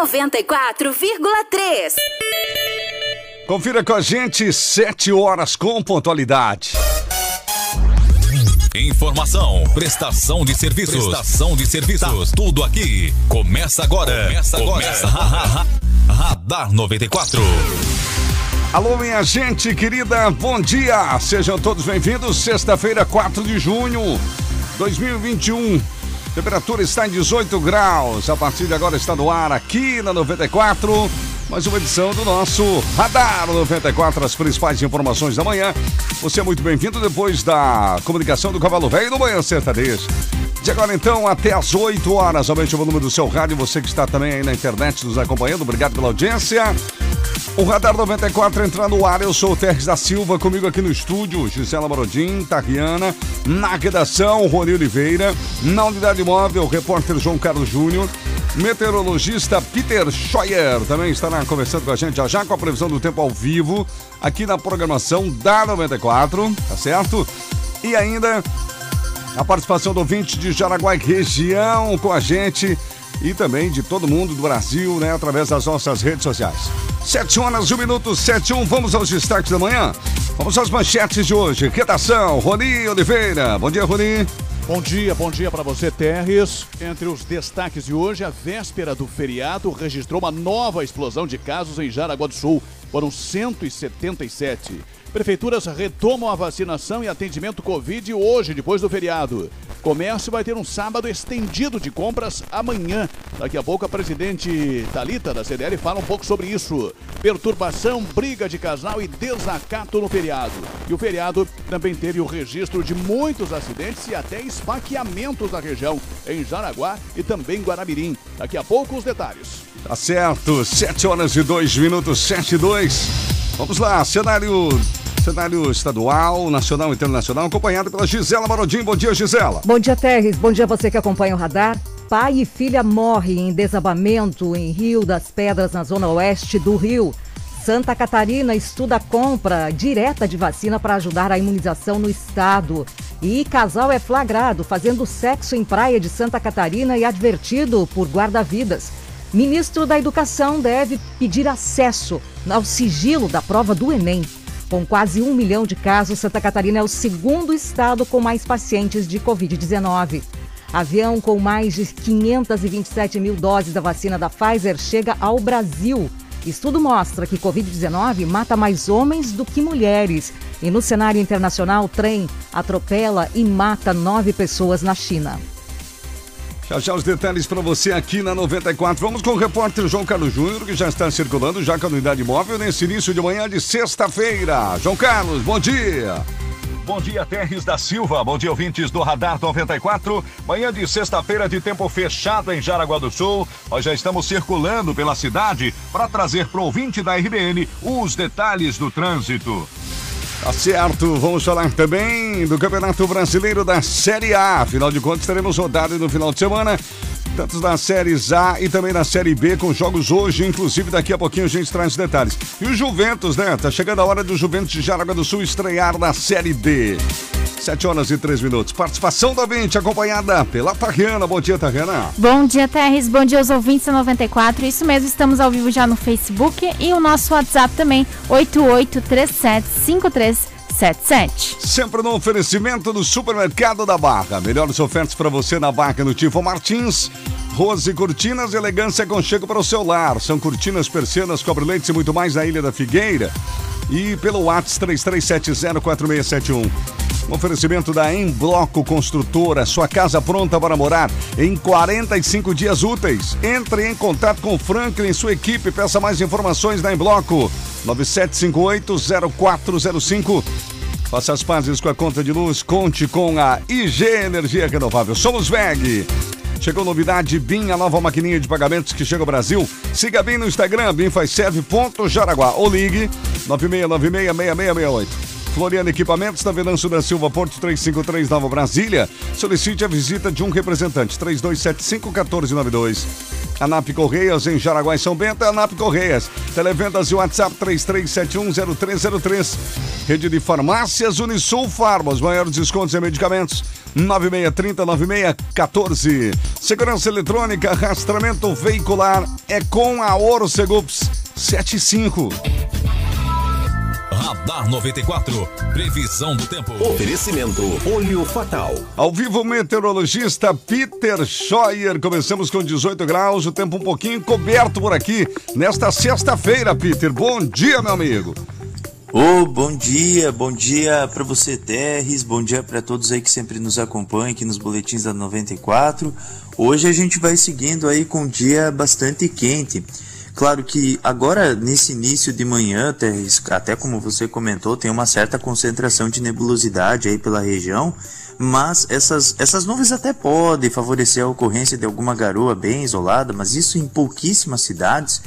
94,3. Confira com a gente, 7 horas com pontualidade. Informação, prestação de serviços, prestação de serviços, tá. tudo aqui. Começa agora. Começa agora. Começa. Radar 94. Alô, minha gente querida, bom dia! Sejam todos bem-vindos. Sexta-feira, 4 de junho 2021. Temperatura está em 18 graus. A partir de agora está no ar aqui na 94. Mais uma edição do nosso Radar 94, as principais informações da manhã. Você é muito bem-vindo depois da comunicação do Cavalo Velho no Manhã Sertanejo. De agora então até às 8 horas, aumente o volume do seu rádio. Você que está também aí na internet nos acompanhando, obrigado pela audiência. O Radar 94 entrando no ar, eu sou o Terres da Silva, comigo aqui no estúdio, Gisela Marodim, Tariana, na redação, Rony Oliveira, na unidade móvel, repórter João Carlos Júnior, meteorologista Peter Scheuer, também estará conversando com a gente já já com a previsão do tempo ao vivo, aqui na programação da 94, tá certo? E ainda a participação do ouvinte de Jaraguá região com a gente e também de todo mundo do Brasil, né, através das nossas redes sociais. 7 horas, 1 minuto, 7 1. Vamos aos destaques da manhã. Vamos às manchetes de hoje. Redação, Roni Oliveira. Bom dia, Roni. Bom dia, bom dia para você, Terres. Entre os destaques de hoje, a véspera do feriado registrou uma nova explosão de casos em Jaraguá do Sul. Foram 177. Prefeituras retomam a vacinação e atendimento Covid hoje, depois do feriado. Comércio vai ter um sábado estendido de compras amanhã. Daqui a pouco a presidente Talita da CDL fala um pouco sobre isso. Perturbação, briga de casal e desacato no feriado. E o feriado também teve o registro de muitos acidentes e até esfaqueamentos na região, em Jaraguá e também Guaramirim. Daqui a pouco os detalhes. Tá certo, 7 horas e 2 minutos, 7 e 2. Vamos lá, cenário cenário estadual, nacional e internacional, acompanhado pela Gisela Marodim. Bom dia, Gisela. Bom dia, Terres. Bom dia a você que acompanha o radar. Pai e filha morrem em desabamento em Rio das Pedras, na zona oeste do Rio. Santa Catarina estuda a compra direta de vacina para ajudar a imunização no estado. E casal é flagrado fazendo sexo em praia de Santa Catarina e advertido por guarda-vidas. Ministro da Educação deve pedir acesso ao sigilo da prova do Enem. Com quase um milhão de casos, Santa Catarina é o segundo estado com mais pacientes de Covid-19. Avião com mais de 527 mil doses da vacina da Pfizer chega ao Brasil. Estudo mostra que Covid-19 mata mais homens do que mulheres. E no cenário internacional, trem atropela e mata nove pessoas na China. Já já os detalhes para você aqui na 94. Vamos com o repórter João Carlos Júnior, que já está circulando já com a unidade móvel nesse início de manhã de sexta-feira. João Carlos, bom dia. Bom dia, Terres da Silva. Bom dia, ouvintes do Radar 94. Manhã de sexta-feira de tempo fechado em Jaraguá do Sul. Nós já estamos circulando pela cidade para trazer para o ouvinte da RBN os detalhes do trânsito. Tá certo, vamos falar também do Campeonato Brasileiro da Série A. Afinal de contas, teremos rodada no final de semana, tanto na Série A e também na Série B, com jogos hoje, inclusive daqui a pouquinho a gente traz detalhes. E o Juventus, né? Tá chegando a hora do Juventus de Jaraguá do Sul estrear na Série D. 7 horas e 3 minutos. Participação da ouvinte, acompanhada pela Tariana. Bom dia, Tariana. Bom dia, Terres. Bom dia aos ouvintes da 94. Isso mesmo, estamos ao vivo já no Facebook e o nosso WhatsApp também, 88375377. Sempre no oferecimento do Supermercado da Barra. Melhores ofertas para você na Barra no Tifo Martins. Rose Cortinas, elegância com chego para o seu lar. São cortinas, persianas, cobre-leites e muito mais na Ilha da Figueira. E pelo WhatsApp 33704671. Um oferecimento da Em Bloco Construtora, sua casa pronta para morar em 45 dias úteis. Entre em contato com o Franklin e sua equipe, peça mais informações da Em Bloco 97580405. Faça as pazes com a conta de luz, conte com a IG Energia Renovável. Somos VEG. Chegou novidade BIM, a nova maquininha de pagamentos que chega ao Brasil. Siga BIM no Instagram, BIMFazServe.jaraguá ou ligue 96966668. Floriano Equipamentos, na Venâncio da Silva, Porto 353, Nova Brasília. Solicite a visita de um representante, 3275-1492. ANAP Correias, em Jaraguá e São Bento, é ANAP Correias. Televendas e WhatsApp 33710303. Rede de farmácias Unisul Farma, os maiores descontos em medicamentos. 9630 9614. Segurança eletrônica, rastramento veicular é com a Orcegups 75. Radar 94. Previsão do tempo. Oferecimento Olho Fatal. Ao vivo, meteorologista Peter Scheuer. Começamos com 18 graus, o tempo um pouquinho coberto por aqui nesta sexta-feira, Peter. Bom dia, meu amigo. Ô, oh, bom dia, bom dia para você, Terres, bom dia para todos aí que sempre nos acompanham aqui nos boletins da 94. Hoje a gente vai seguindo aí com um dia bastante quente. Claro que agora, nesse início de manhã, até como você comentou, tem uma certa concentração de nebulosidade aí pela região, mas essas, essas nuvens até podem favorecer a ocorrência de alguma garoa bem isolada, mas isso em pouquíssimas cidades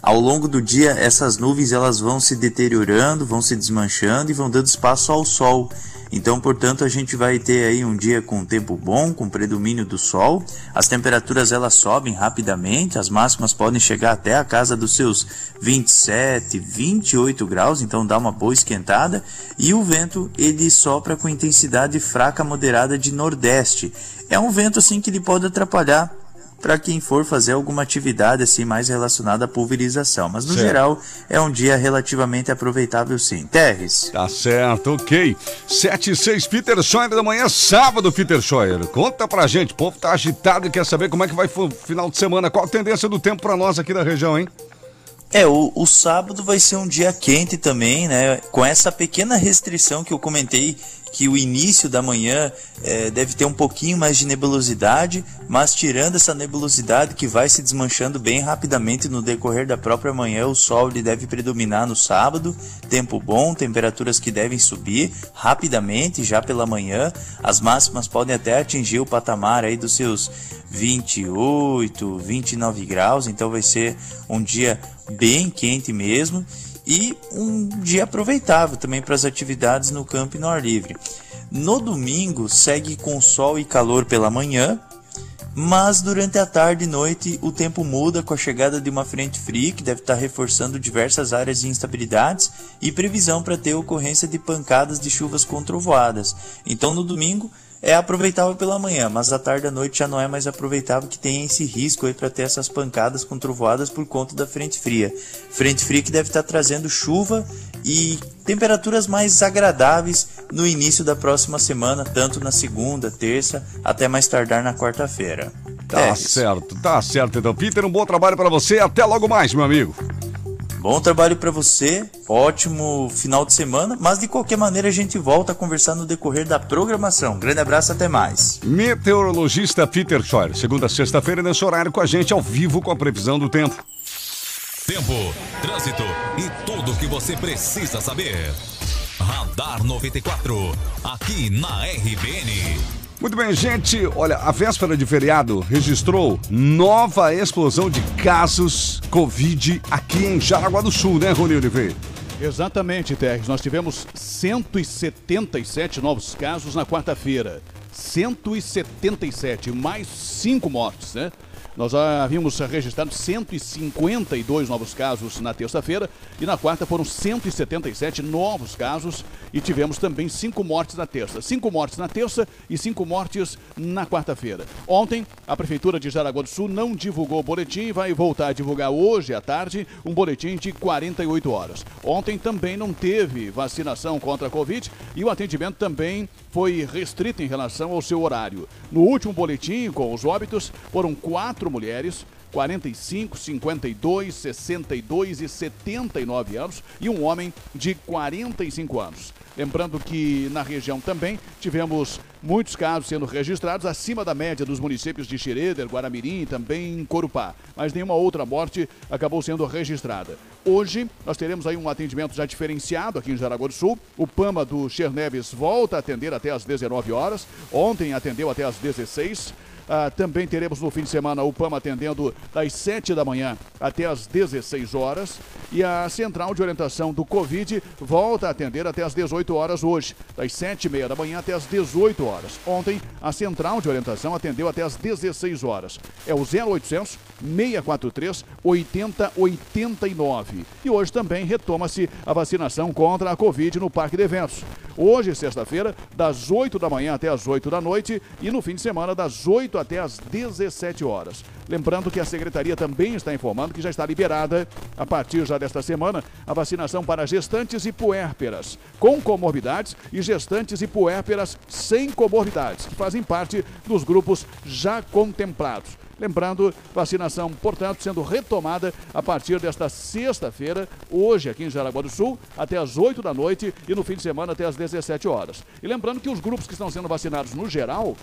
ao longo do dia essas nuvens elas vão se deteriorando, vão se desmanchando e vão dando espaço ao sol. Então, portanto, a gente vai ter aí um dia com tempo bom, com predomínio do sol. As temperaturas elas sobem rapidamente, as máximas podem chegar até a casa dos seus 27, 28 graus, então dá uma boa esquentada. E o vento ele sopra com intensidade fraca moderada de nordeste. É um vento assim que ele pode atrapalhar para quem for fazer alguma atividade assim mais relacionada à pulverização. Mas no certo. geral é um dia relativamente aproveitável sim. Terres. Tá certo, ok. 7 e 6, Peter Scheuer da manhã, sábado, Peter Scheuer. Conta pra gente, o povo tá agitado e quer saber como é que vai o final de semana. Qual a tendência do tempo para nós aqui da região, hein? É, o, o, sábado vai ser um dia quente também, né? Com essa pequena restrição que eu comentei que o início da manhã é, deve ter um pouquinho mais de nebulosidade, mas tirando essa nebulosidade que vai se desmanchando bem rapidamente no decorrer da própria manhã, o sol ele deve predominar no sábado, tempo bom, temperaturas que devem subir rapidamente já pela manhã, as máximas podem até atingir o patamar aí dos seus 28, 29 graus, então vai ser um dia bem quente mesmo e um dia aproveitável também para as atividades no campo e no ar livre. No domingo segue com sol e calor pela manhã, mas durante a tarde e noite o tempo muda com a chegada de uma frente fria que deve estar reforçando diversas áreas de instabilidades e previsão para ter ocorrência de pancadas de chuvas com trovoadas. Então no domingo é aproveitável pela manhã, mas à tarde e à noite já não é mais aproveitável que tenha esse risco aí para ter essas pancadas com trovoadas por conta da frente fria. Frente fria que deve estar trazendo chuva e temperaturas mais agradáveis no início da próxima semana, tanto na segunda, terça, até mais tardar na quarta-feira. Tá é certo, tá certo então. Peter, um bom trabalho para você. Até logo mais, meu amigo. Bom trabalho para você, ótimo final de semana, mas de qualquer maneira a gente volta a conversar no decorrer da programação. Grande abraço, até mais. Meteorologista Peter Scheuer, segunda sexta-feira nesse horário com a gente ao vivo com a previsão do tempo. Tempo, trânsito e tudo o que você precisa saber. Radar 94, aqui na RBN. Muito bem, gente. Olha, a véspera de feriado registrou nova explosão de casos Covid aqui em Jaraguá do Sul, né, Rony Oliveira? Exatamente, Terres. Nós tivemos 177 novos casos na quarta-feira. 177, mais 5 mortes, né? Nós havíamos registrado 152 novos casos na terça-feira e na quarta foram 177 novos casos e tivemos também cinco mortes na terça. Cinco mortes na terça e cinco mortes na quarta-feira. Ontem, a Prefeitura de Jaraguá do Sul não divulgou o boletim e vai voltar a divulgar hoje à tarde um boletim de 48 horas. Ontem também não teve vacinação contra a Covid e o atendimento também foi restrito em relação ao seu horário. No último boletim, com os óbitos, foram quatro mulheres, 45, 52, 62 e 79 anos e um homem de 45 anos. Lembrando que na região também tivemos muitos casos sendo registrados acima da média dos municípios de Xereder, Guaramirim e também Corupá, mas nenhuma outra morte acabou sendo registrada. Hoje nós teremos aí um atendimento já diferenciado aqui em Jaraguá do Sul. O PAMA do Cherneves volta a atender até às 19 horas. Ontem atendeu até às 16 ah, também teremos no fim de semana o PAM atendendo das 7 da manhã até as 16 horas. E a Central de Orientação do Covid volta a atender até as 18 horas hoje, das 7 e meia da manhã até as 18 horas. Ontem, a Central de Orientação atendeu até as 16 horas. É o 0800 643 8089. E hoje também retoma-se a vacinação contra a Covid no Parque de Eventos. Hoje, sexta-feira, das 8 da manhã até as 8 da noite e no fim de semana, das 8 até as 17 horas. Lembrando que a Secretaria também está informando que já está liberada, a partir já desta semana, a vacinação para gestantes e puérperas com comorbidades e gestantes e puérperas sem comorbidades, que fazem parte dos grupos já contemplados. Lembrando, vacinação, portanto, sendo retomada a partir desta sexta-feira, hoje aqui em Jaraguá do Sul, até as 8 da noite e no fim de semana até as 17 horas. E lembrando que os grupos que estão sendo vacinados no geral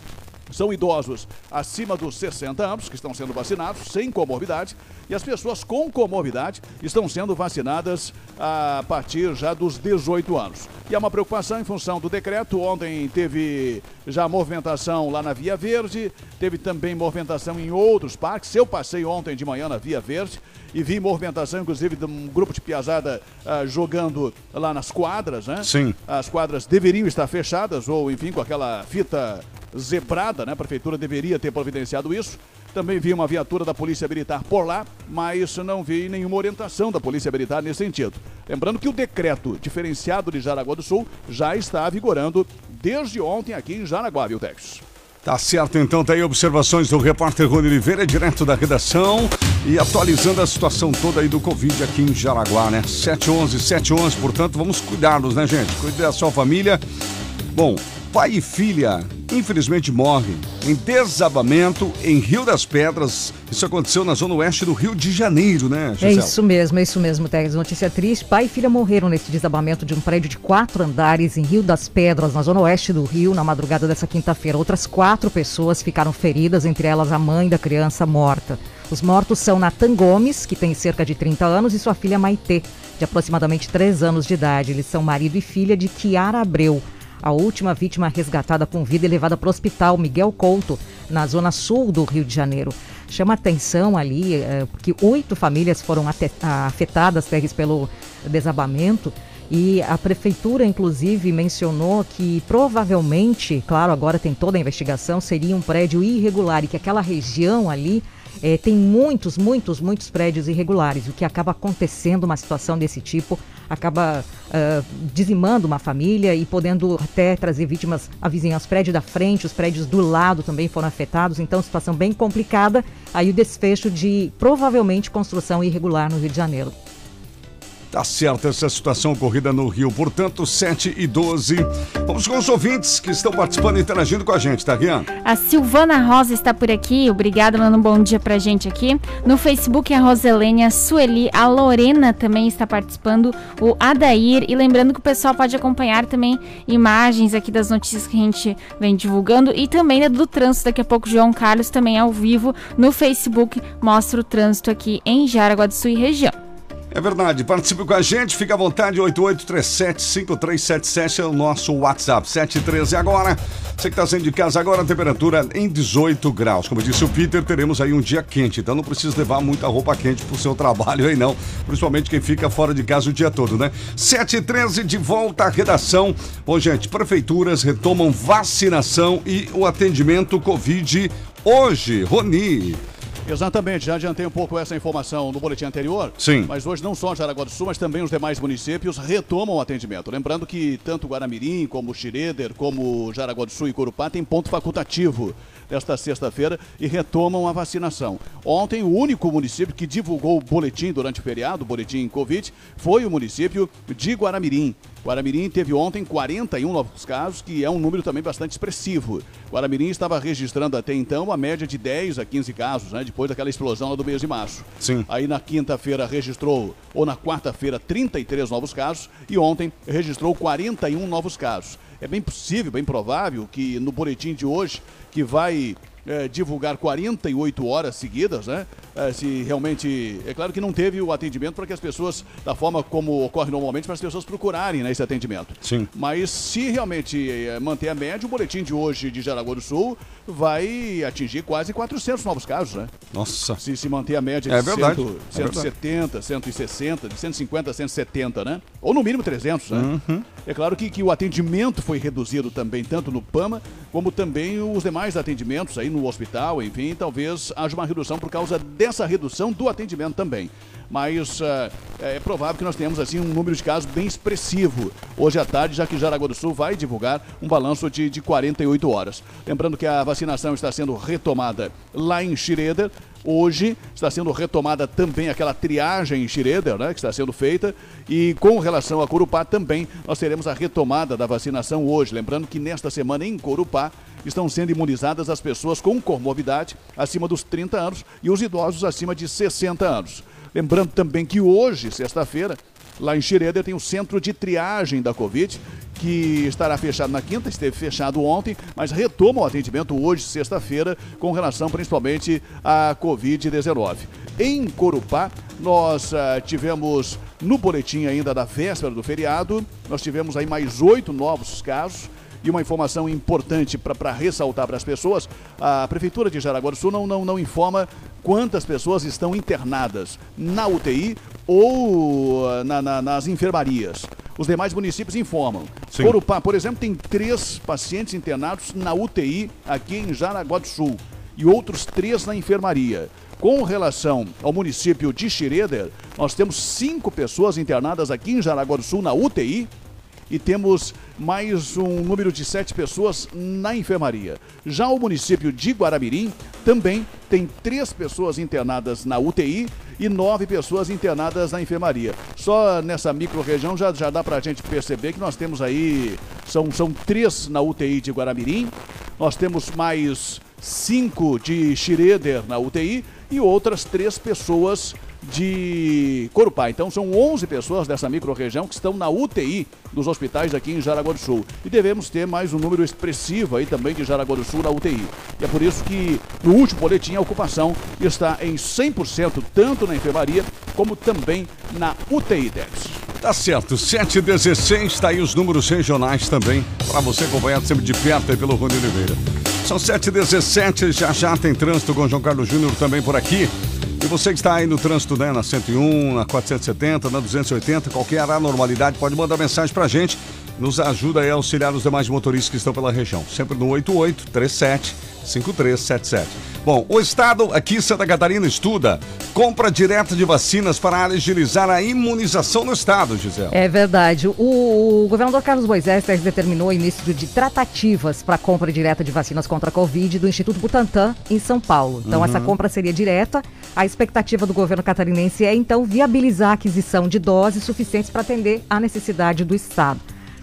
são idosos acima dos 60 anos que estão sendo vacinados, sem comorbidade, e as pessoas com comorbidade estão sendo vacinadas a partir já dos 18 anos. E há uma preocupação em função do decreto. Ontem teve já movimentação lá na Via Verde, teve também movimentação em outros parques. Eu passei ontem de manhã na Via Verde e vi movimentação, inclusive, de um grupo de piazada uh, jogando lá nas quadras, né? Sim. As quadras deveriam estar fechadas, ou enfim, com aquela fita zebrada, né? A prefeitura deveria ter providenciado isso. Também vi uma viatura da Polícia Militar por lá, mas não vi nenhuma orientação da Polícia Militar nesse sentido. Lembrando que o decreto diferenciado de Jaraguá do Sul já está vigorando desde ontem aqui em Jaraguá, viu, Tex? Tá certo, então tá aí observações do repórter Rony Oliveira, direto da redação e atualizando a situação toda aí do Covid aqui em Jaraguá, né? 711, 711, portanto, vamos cuidá-los, né, gente? Cuide da sua família. Bom, pai e filha infelizmente morrem em desabamento em Rio das Pedras. Isso aconteceu na zona oeste do Rio de Janeiro, né, Gisele? É isso mesmo, é isso mesmo, Teres. Notícia triste. Pai e filha morreram nesse desabamento de um prédio de quatro andares em Rio das Pedras, na zona oeste do Rio, na madrugada dessa quinta-feira. Outras quatro pessoas ficaram feridas, entre elas a mãe da criança morta. Os mortos são Natan Gomes, que tem cerca de 30 anos, e sua filha Maitê, de aproximadamente 3 anos de idade. Eles são marido e filha de Kiara Abreu. A última vítima resgatada com vida e levada para o hospital Miguel Couto, na zona sul do Rio de Janeiro. Chama atenção ali, é, porque oito famílias foram afetadas Teres, pelo desabamento. E a prefeitura, inclusive, mencionou que provavelmente, claro, agora tem toda a investigação, seria um prédio irregular e que aquela região ali é, tem muitos, muitos, muitos prédios irregulares. O que acaba acontecendo uma situação desse tipo acaba uh, dizimando uma família e podendo até trazer vítimas à vizinhança. Os prédios da frente, os prédios do lado também foram afetados, então situação bem complicada. Aí o desfecho de provavelmente construção irregular no Rio de Janeiro. Tá certo essa situação ocorrida no Rio, portanto, 7 e 12. Vamos com os ouvintes que estão participando e interagindo com a gente, tá, Rian? A Silvana Rosa está por aqui, obrigada, mandando um bom dia pra gente aqui. No Facebook, a Roselene, a Sueli, a Lorena também está participando, o Adair. E lembrando que o pessoal pode acompanhar também imagens aqui das notícias que a gente vem divulgando e também do trânsito. Daqui a pouco, João Carlos também ao vivo no Facebook mostra o trânsito aqui em Jaraguá do Sul e região. É verdade, participe com a gente, fica à vontade, 8837-5377 é o nosso WhatsApp, 713 agora. Você que está saindo de casa agora, a temperatura em 18 graus. Como disse o Peter, teremos aí um dia quente, então não precisa levar muita roupa quente para o seu trabalho aí não, principalmente quem fica fora de casa o dia todo, né? 713 de volta à redação. Bom, gente, prefeituras retomam vacinação e o atendimento Covid hoje. Roni. Exatamente, já adiantei um pouco essa informação no boletim anterior. Sim. Mas hoje não só Jaraguá do Sul, mas também os demais municípios retomam o atendimento. Lembrando que tanto Guaramirim, como Xireder, como Jaraguá do Sul e Corupá têm ponto facultativo desta sexta-feira e retomam a vacinação. Ontem, o único município que divulgou o boletim durante o feriado, o boletim Covid, foi o município de Guaramirim. Guaramirim teve ontem 41 novos casos, que é um número também bastante expressivo. Guaramirim estava registrando até então uma média de 10 a 15 casos, né, depois daquela explosão lá do mês de março. Sim. Aí na quinta-feira registrou, ou na quarta-feira, 33 novos casos, e ontem registrou 41 novos casos. É bem possível, bem provável que no boletim de hoje, que vai é, divulgar 48 horas seguidas, né? É, se realmente. É claro que não teve o atendimento para que as pessoas, da forma como ocorre normalmente, para as pessoas procurarem né, esse atendimento. Sim. Mas se realmente é, manter a média, o boletim de hoje de Jaraguá do Sul vai atingir quase 400 novos casos, né? Nossa. Se, se manter a média É de verdade, 100, é verdade. 170, 160, de 150 a 170, né? Ou no mínimo 300, né? Uhum. É claro que, que o atendimento foi reduzido também, tanto no PAMA, como também os demais atendimentos aí no hospital, enfim, talvez haja uma redução por causa dessa redução do atendimento também. Mas ah, é provável que nós tenhamos assim um número de casos bem expressivo hoje à tarde, já que Jaraguá do Sul vai divulgar um balanço de, de 48 horas. Lembrando que a vacinação está sendo retomada lá em Schroeder, Hoje está sendo retomada também aquela triagem em Schroeder, né, que está sendo feita. E com relação a Corupá também, nós teremos a retomada da vacinação hoje. Lembrando que nesta semana em Corupá estão sendo imunizadas as pessoas com comorbidade acima dos 30 anos e os idosos acima de 60 anos. Lembrando também que hoje, sexta-feira, lá em Schroeder tem o centro de triagem da Covid, que estará fechado na quinta, esteve fechado ontem, mas retoma o atendimento hoje, sexta-feira, com relação principalmente à Covid-19. Em Corupá, nós ah, tivemos no boletim ainda da véspera do feriado, nós tivemos aí mais oito novos casos. E uma informação importante para ressaltar para as pessoas: a Prefeitura de Jaraguá do Sul não, não, não informa quantas pessoas estão internadas na UTI ou ah, na- na- nas enfermarias. Os demais municípios informam. Sim. Corupá, por exemplo, tem três pacientes internados na UTI aqui em Jaraguá do Sul e outros três na enfermaria. Com relação ao município de Schroeder, nós temos cinco pessoas internadas aqui em Jaraguá do Sul na UTI e temos mais um número de sete pessoas na enfermaria. Já o município de Guaramirim também tem três pessoas internadas na UTI e nove pessoas internadas na enfermaria. Só nessa micro-região já, já dá para a gente perceber que nós temos aí, são, são três na UTI de Guaramirim, nós temos mais cinco de Schroeder na UTI e outras três pessoas de Corupá. Então são 11 pessoas dessa microrregião que estão na UTI dos hospitais aqui em Jaraguá do Sul. E devemos ter mais um número expressivo aí também de Jaraguá do Sul na UTI. E é por isso que no último boletim a ocupação está em 100% tanto na enfermaria como também na UTI, Debs. Tá certo, 716, tá aí os números regionais também, para você acompanhar sempre de perto aí pelo Rony Oliveira. São 717, já já tem trânsito com João Carlos Júnior também por aqui. E você que está aí no trânsito, né, na 101, na 470, na 280, qualquer anormalidade, pode mandar mensagem pra gente. Nos ajuda a auxiliar os demais motoristas que estão pela região. Sempre no 88 37 5377. Bom, o Estado aqui em Santa Catarina estuda compra direta de vacinas para agilizar a imunização no Estado, Gisele. É verdade. O, governador Carlos Moisés determinou o início de tratativas para a compra direta de vacinas contra a Covid do Instituto Butantan, em São Paulo. Então, essa compra seria direta. A expectativa do governo catarinense é, então, viabilizar a aquisição de doses suficientes para atender à necessidade do Estado.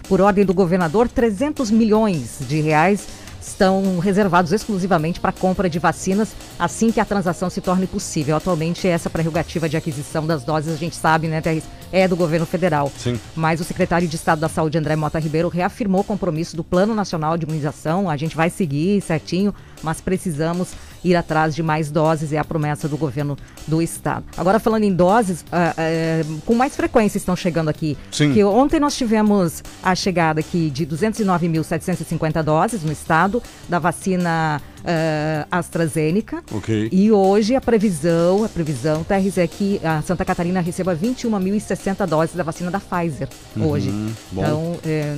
Por ordem do governador, 300 milhões de reais estão reservados exclusivamente para compra de vacinas assim que a transação se torne possível. Atualmente, essa prerrogativa de aquisição das doses, a gente sabe, né, Therese, é do governo federal. Sim. Mas o secretário de Estado da Saúde, André Mota Ribeiro, reafirmou o compromisso do Plano Nacional de Imunização. A gente vai seguir certinho, mas precisamos ir atrás de mais doses, é a promessa do governo do Estado. Agora, falando em doses, ah, ah, com mais frequência estão chegando aqui. Sim. Que ontem nós tivemos a chegada aqui de 209.750 doses no Estado da vacina ah, AstraZeneca. Ok. E hoje a previsão, a previsão, TRZ, é que a Santa Catarina receba 21.060 doses da vacina da Pfizer hoje. Uhum, bom. Então, é,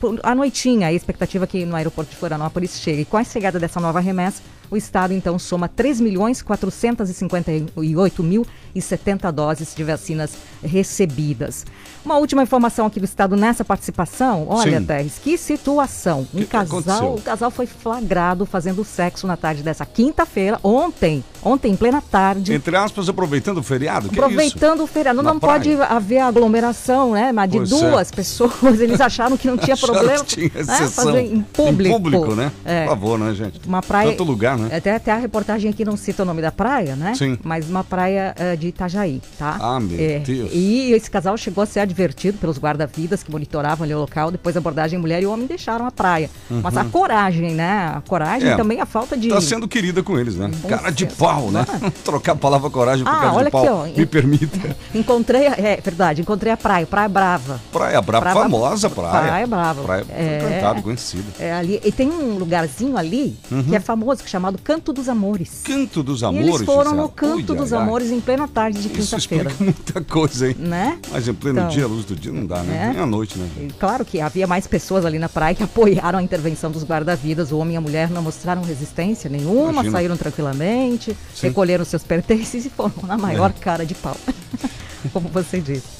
por- à noitinha, a expectativa é que no aeroporto de Florianópolis chegue. E com a chegada dessa nova remessa, o Estado então soma 3.458.070 doses de vacinas recebidas. Uma última informação aqui do Estado nessa participação. Olha, Sim. Teres, que situação. Um que casal, o casal foi flagrado fazendo sexo na tarde dessa quinta-feira, ontem, ontem, em plena tarde. Entre aspas, aproveitando o feriado, que é? Aproveitando o feriado, Na não pode praia. haver aglomeração, né? Mas de Pois é. duas pessoas, eles acharam que não tinha problema. tinha né? Fazer em público. Em público, né? É. Por favor, né, gente? Uma praia. Tanto lugar, né? Até, até a reportagem aqui não cita o nome da praia, né? Sim. Mas uma praia eh, de Itajaí, tá? Ah, meu É, Deus. E esse casal chegou a ser advertido pelos guarda-vidas que monitoravam ali o local. Depois da abordagem, mulher e homem deixaram a praia. Mas a coragem, né? A coragem Uhum. É. também a falta de. Tá sendo querida com eles, né? Bom Cara de senso. pau pau, né? Trocar a palavra coragem por Ah, cara olha de pau. aqui, ó. Me permita. Encontrei, é verdade, encontrei a praia, Praia Brava. Praia Brava, Praia- famosa praia. Praia Brava. Praia É. frequentada, conhecida. É ali, e tem um lugarzinho ali que é famoso, que é chamado Canto dos Amores. Canto dos e Uhum. Amores. eles foram no Canto Ui, dos ai, ai. Amores em plena tarde de quinta-feira. muita coisa, hein? Né? Mas em pleno Então, dia, a luz do dia, não dá, né? É. Nem à noite, né? E claro que havia mais pessoas ali na praia que apoiaram a intervenção dos guarda-vidas. O homem e a mulher não mostraram resistência nenhuma, Imagina. saíram tranquilamente, Sim. É. recolheram seus pertences e foram na maior cara de pau. Como você disse.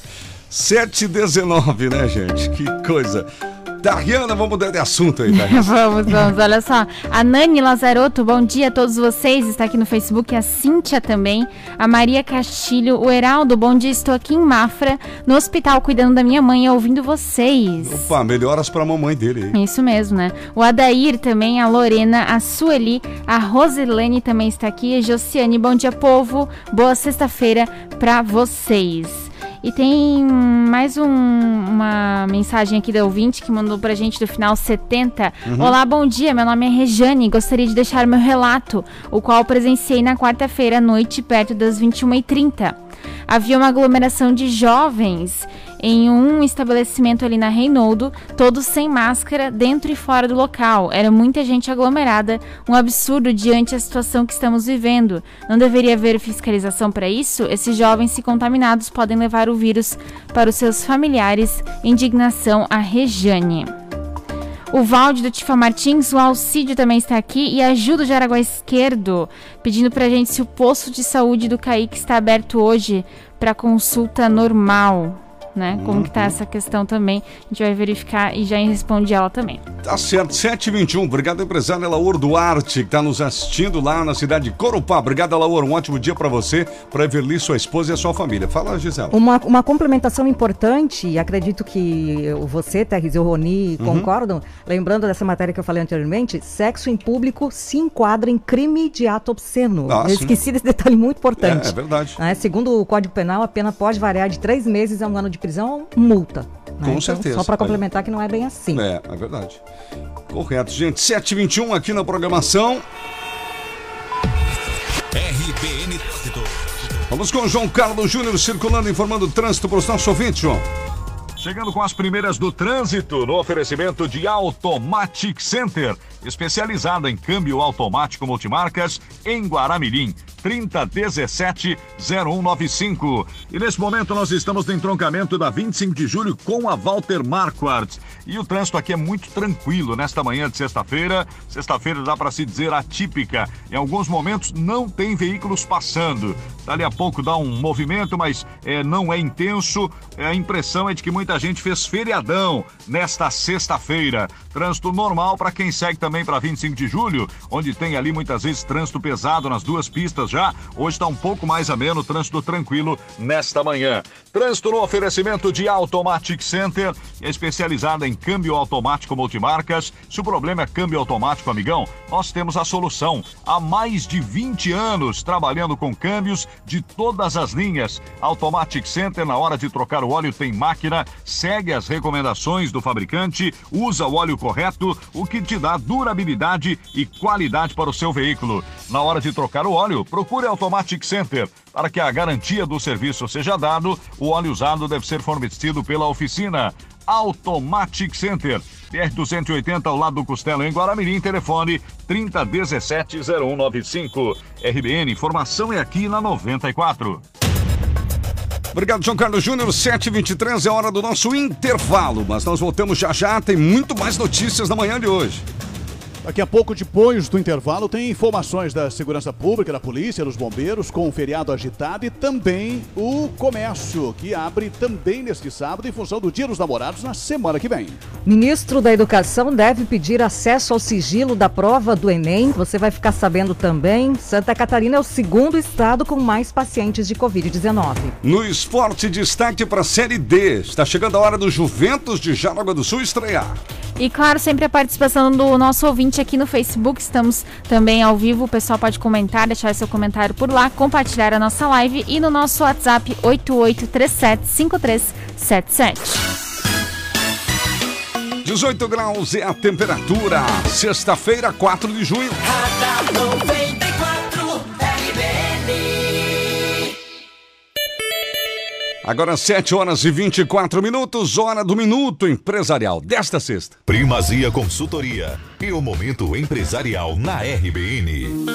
7 e 19 né, gente? Que coisa. Tariana, vamos mudar de assunto aí, Tariana. Vamos, vamos, olha só. A Nani Lazarotto, bom dia a todos vocês. Está aqui no Facebook, a Cíntia também. A Maria Castilho, o Heraldo, bom dia. Estou aqui em Mafra, no hospital, cuidando da minha mãe, ouvindo vocês. Opa, melhoras pra mamãe dele aí. Isso mesmo, né? O Adair também, a Lorena, a Sueli, a Rosilane também está aqui, a Josiane, bom dia, povo. Boa sexta-feira pra vocês. E tem mais um- uma mensagem aqui da ouvinte que mandou pra gente do final 70. Olá, bom dia. Meu nome é Rejane. Gostaria de deixar meu relato, o qual presenciei na quarta-feira à noite, perto das 21h30. Havia uma aglomeração de jovens em um estabelecimento ali na Reinoldo, todos sem máscara, dentro e fora do local. Era muita gente aglomerada, um absurdo diante da situação que estamos vivendo. Não deveria haver fiscalização para isso? Esses jovens, se contaminados, podem levar o vírus para os seus familiares. Indignação a Rejane. O Valde do Tifa Martins, o Alcídio também está aqui e a Ajuda de Araguá Esquerdo, pedindo pra gente se o posto de saúde do Kaique está aberto hoje para consulta normal, né? Como que tá essa questão também, a gente vai verificar e já responde ela também. Tá certo, 721. Obrigado, empresária Laur Duarte, que tá nos assistindo lá na cidade de Corupá. Obrigado, Laur. Um ótimo dia pra você, pra Everly, sua esposa e a sua família. Fala, Gisela. Uma, uma complementação importante, e acredito que você, Terres e o Roni Uhum. concordam, lembrando dessa matéria que eu falei anteriormente, sexo em público se enquadra em crime de ato obsceno. Ah, eu esqueci desse detalhe muito importante. É, é verdade. Né, Segundo o Código Penal, a pena pode variar de três meses a um ano de prisão ou multa. né? Com Então, certeza. Só para complementar que não é bem assim. É, é verdade. Correto, gente. 721 aqui na programação. RBN Trânsito. Vamos com o João Carlos Júnior circulando, informando o trânsito para os nossos ouvintes, João. Chegando com as primeiras do trânsito no oferecimento de Automatic Center, especializada em câmbio automático multimarcas em Guaramirim. 3017-0195. E nesse momento nós estamos no entroncamento da 25 de julho com a Walter Marquardt. E o trânsito aqui é muito tranquilo nesta manhã de sexta-feira. Sexta-feira dá para se dizer atípica. Em alguns momentos não tem veículos passando. Dali a pouco dá um movimento, mas é, não é intenso. É, a impressão é de que muita gente fez feriadão nesta sexta-feira. Trânsito normal para quem segue também para 25 de julho, onde tem ali muitas vezes trânsito pesado nas duas pistas já. Hoje está um pouco mais ameno, trânsito tranquilo nesta manhã. Trânsito no oferecimento de Automatic Center, especializada em câmbio automático multimarcas. Se o problema é câmbio automático, amigão, nós temos a solução. Há mais de 20 anos trabalhando com câmbios de todas as linhas. Automatic Center, na hora de trocar o óleo, tem máquina, segue as recomendações do fabricante, usa o óleo correto, o que te dá durabilidade e qualidade para o seu veículo. Na hora de trocar o óleo, procure Automatic Center. Para que a garantia do serviço seja dado, o óleo usado deve ser fornecido pela oficina. Automatic Center. PR-280 ao lado do Costelo em Guaramirim, telefone 3017-0195. RBN, informação é aqui na 94. Obrigado, João Carlos Júnior. 7h23 é hora do nosso intervalo, mas nós voltamos já já. Tem muito mais notícias na manhã de hoje. Daqui a pouco, depois do intervalo, tem informações da segurança pública, da polícia, dos bombeiros, com o feriado agitado e também o comércio, que abre também neste sábado em função do Dia dos Namorados na semana que vem. Ministro da Educação deve pedir acesso ao sigilo da prova do Enem. Você vai ficar sabendo também. Santa Catarina é o segundo estado com mais pacientes de Covid-19. No esporte, destaque para a Série D. Está chegando a hora do Juventus de Jaraguá do Sul estrear. E claro, sempre a participação do nosso ouvinte aqui no Facebook. Estamos também ao vivo. O pessoal pode comentar, deixar seu comentário por lá, compartilhar a nossa live e no nosso WhatsApp 88375377. 18 graus é a temperatura. Sexta-feira, 4 de junho. Radar 94, Agora 7 horas e 24 minutos, hora do Minuto Empresarial desta sexta. Primazia Consultoria e o Momento Empresarial na RBN.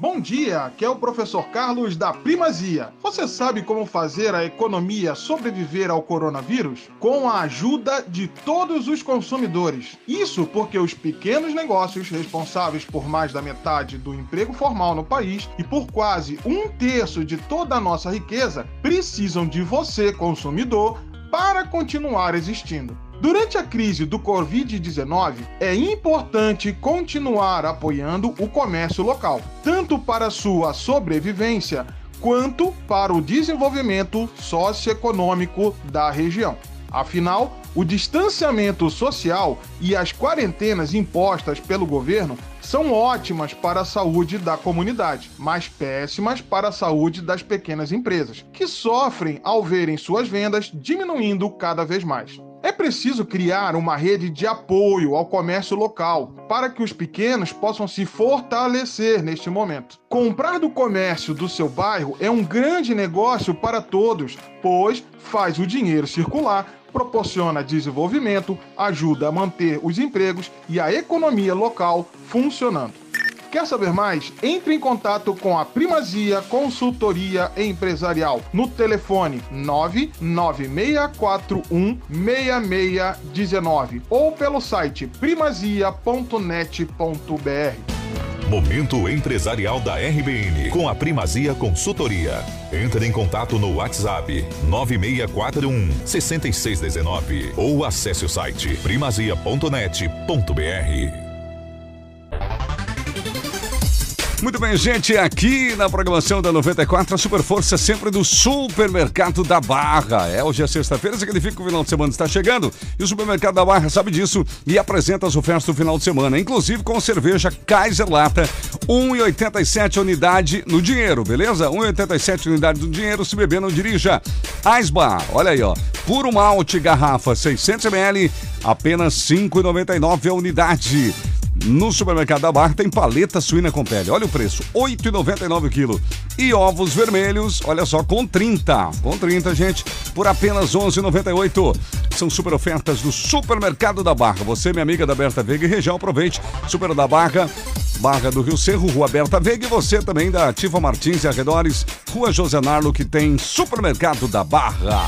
Bom dia, aqui é o professor Carlos da Primazia. Você sabe como fazer a economia sobreviver ao coronavírus? Com a ajuda de todos os consumidores. Isso porque os pequenos negócios, responsáveis por mais da metade do emprego formal no país e por quase um terço de toda a nossa riqueza, precisam de você, consumidor, para continuar existindo. Durante a crise do Covid-19, é importante continuar apoiando o comércio local, tanto para sua sobrevivência quanto para o desenvolvimento socioeconômico da região. Afinal, o distanciamento social e as quarentenas impostas pelo governo são ótimas para a saúde da comunidade, mas péssimas para a saúde das pequenas empresas, que sofrem ao verem suas vendas diminuindo cada vez mais. É preciso criar uma rede de apoio ao comércio local para que os pequenos possam se fortalecer neste momento. Comprar do comércio do seu bairro é um grande negócio para todos, pois faz o dinheiro circular, proporciona desenvolvimento, ajuda a manter os empregos e a economia local funcionando. Quer saber mais? Entre em contato com a Primazia Consultoria Empresarial no telefone 99641 6619 ou pelo site primazia.net.br. Momento Empresarial da RBN com a Primazia Consultoria. Entre em contato no WhatsApp 9641 6619 ou acesse o site primazia.net.br. Muito bem, gente, aqui na programação da 94, a super força sempre do Supermercado da Barra. É, hoje é sexta-feira, significa que o final de semana está chegando e o Supermercado da Barra sabe disso e apresenta as ofertas do final de semana, inclusive com cerveja Kaiser Lata, 1,87 unidade no dinheiro, beleza? 1,87 unidade no dinheiro, se beber não dirija. Aisba, olha aí, ó, puro malte garrafa 600ml, apenas 5,99 a unidade. No supermercado da Barra tem paleta suína com pele. Olha o preço, R$ 8,99 o quilo. E ovos vermelhos, olha só, com 30. Com 30, gente, por apenas R$ 11,98. São super ofertas do supermercado da Barra. Você, minha amiga da Berta Veiga e região, aproveite. Super da Barra, Barra do Rio Cerro, Rua Berta Veiga e você também da Tifa Martins e arredores, Rua José Narlo, que tem supermercado da Barra.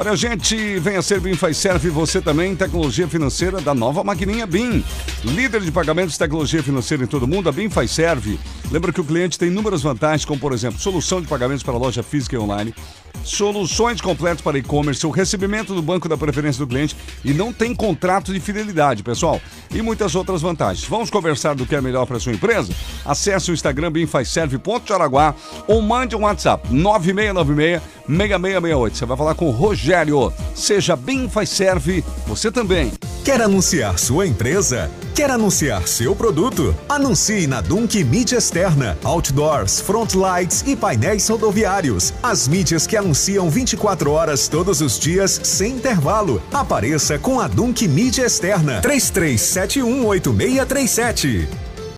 Olha, gente, venha ser BIM Faz Serve você também, tecnologia financeira da nova maquininha BIM. Líder de pagamentos e tecnologia financeira em todo mundo, a BIM Serve. Lembra que o cliente tem inúmeras vantagens, como por exemplo, solução de pagamentos para loja física e online, soluções completas para e-commerce, o recebimento do banco da preferência do cliente e não tem contrato de fidelidade, pessoal. E muitas outras vantagens. Vamos conversar do que é melhor para sua empresa? Acesse o Instagram BimFazServe.jaraguá ou mande um WhatsApp 9696 6668. Você vai falar com o Rogério. Seja Bem Faz Serve, você também. Quer anunciar sua empresa? Quer anunciar seu produto? Anuncie na Dunk Mídia Externa, Outdoors, Frontlights e painéis rodoviários. As mídias que anunciam 24 horas todos os dias, sem intervalo. Apareça com a Dunk Mídia Externa. 33718637.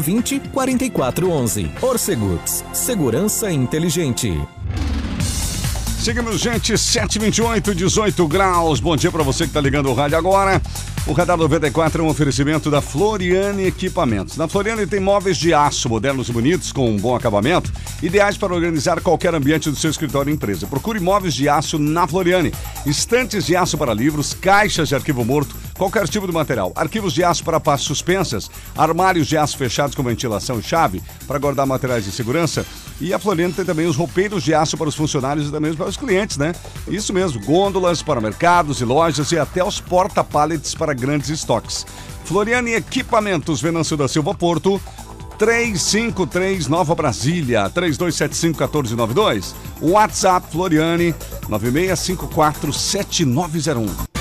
20 44 11. Orceguts, segurança inteligente. Seguimos, gente, 728, 18 graus. Bom dia para você que está ligando o rádio agora. O Radar 94 é um oferecimento da Floriane Equipamentos. Na Floriane tem móveis de aço modernos e bonitos com um bom acabamento, ideais para organizar qualquer ambiente do seu escritório ou empresa. Procure móveis de aço na Floriane. Estantes de aço para livros, caixas de arquivo morto, qualquer tipo de material. Arquivos de aço para pastas suspensas, armários de aço fechados com ventilação e chave para guardar materiais de segurança. E a Floriane tem também os roupeiros de aço para os funcionários e também para os clientes, né? Isso mesmo, gôndolas para mercados e lojas e até os porta-pallets para grandes estoques. Floriane Equipamentos, Venâncio da Silva Porto, 353 Nova Brasília, 3275-1492. WhatsApp Floriane 96547901.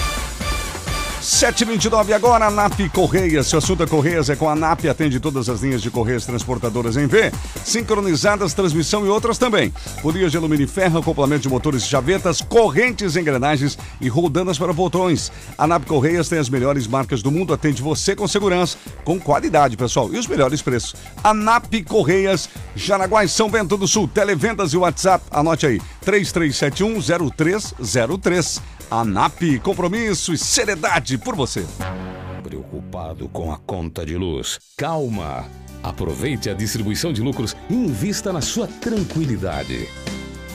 729 agora, NAP Correias. Se o assunto é Correias, é com a NAP, atende todas as linhas de Correias transportadoras em V, sincronizadas, transmissão e outras também. Polias de alumínio e ferro, acoplamento de motores e chavetas, correntes, engrenagens e roldanas para botões. A NAP Correias tem as melhores marcas do mundo, atende você com segurança, com qualidade, pessoal, e os melhores preços. A NAP Correias, Jaraguá e São Bento do Sul, televendas e WhatsApp, anote aí, 3371 0303. ANAP, compromisso e seriedade por você. Preocupado com a conta de luz? Calma! Aproveite a distribuição de lucros e invista na sua tranquilidade.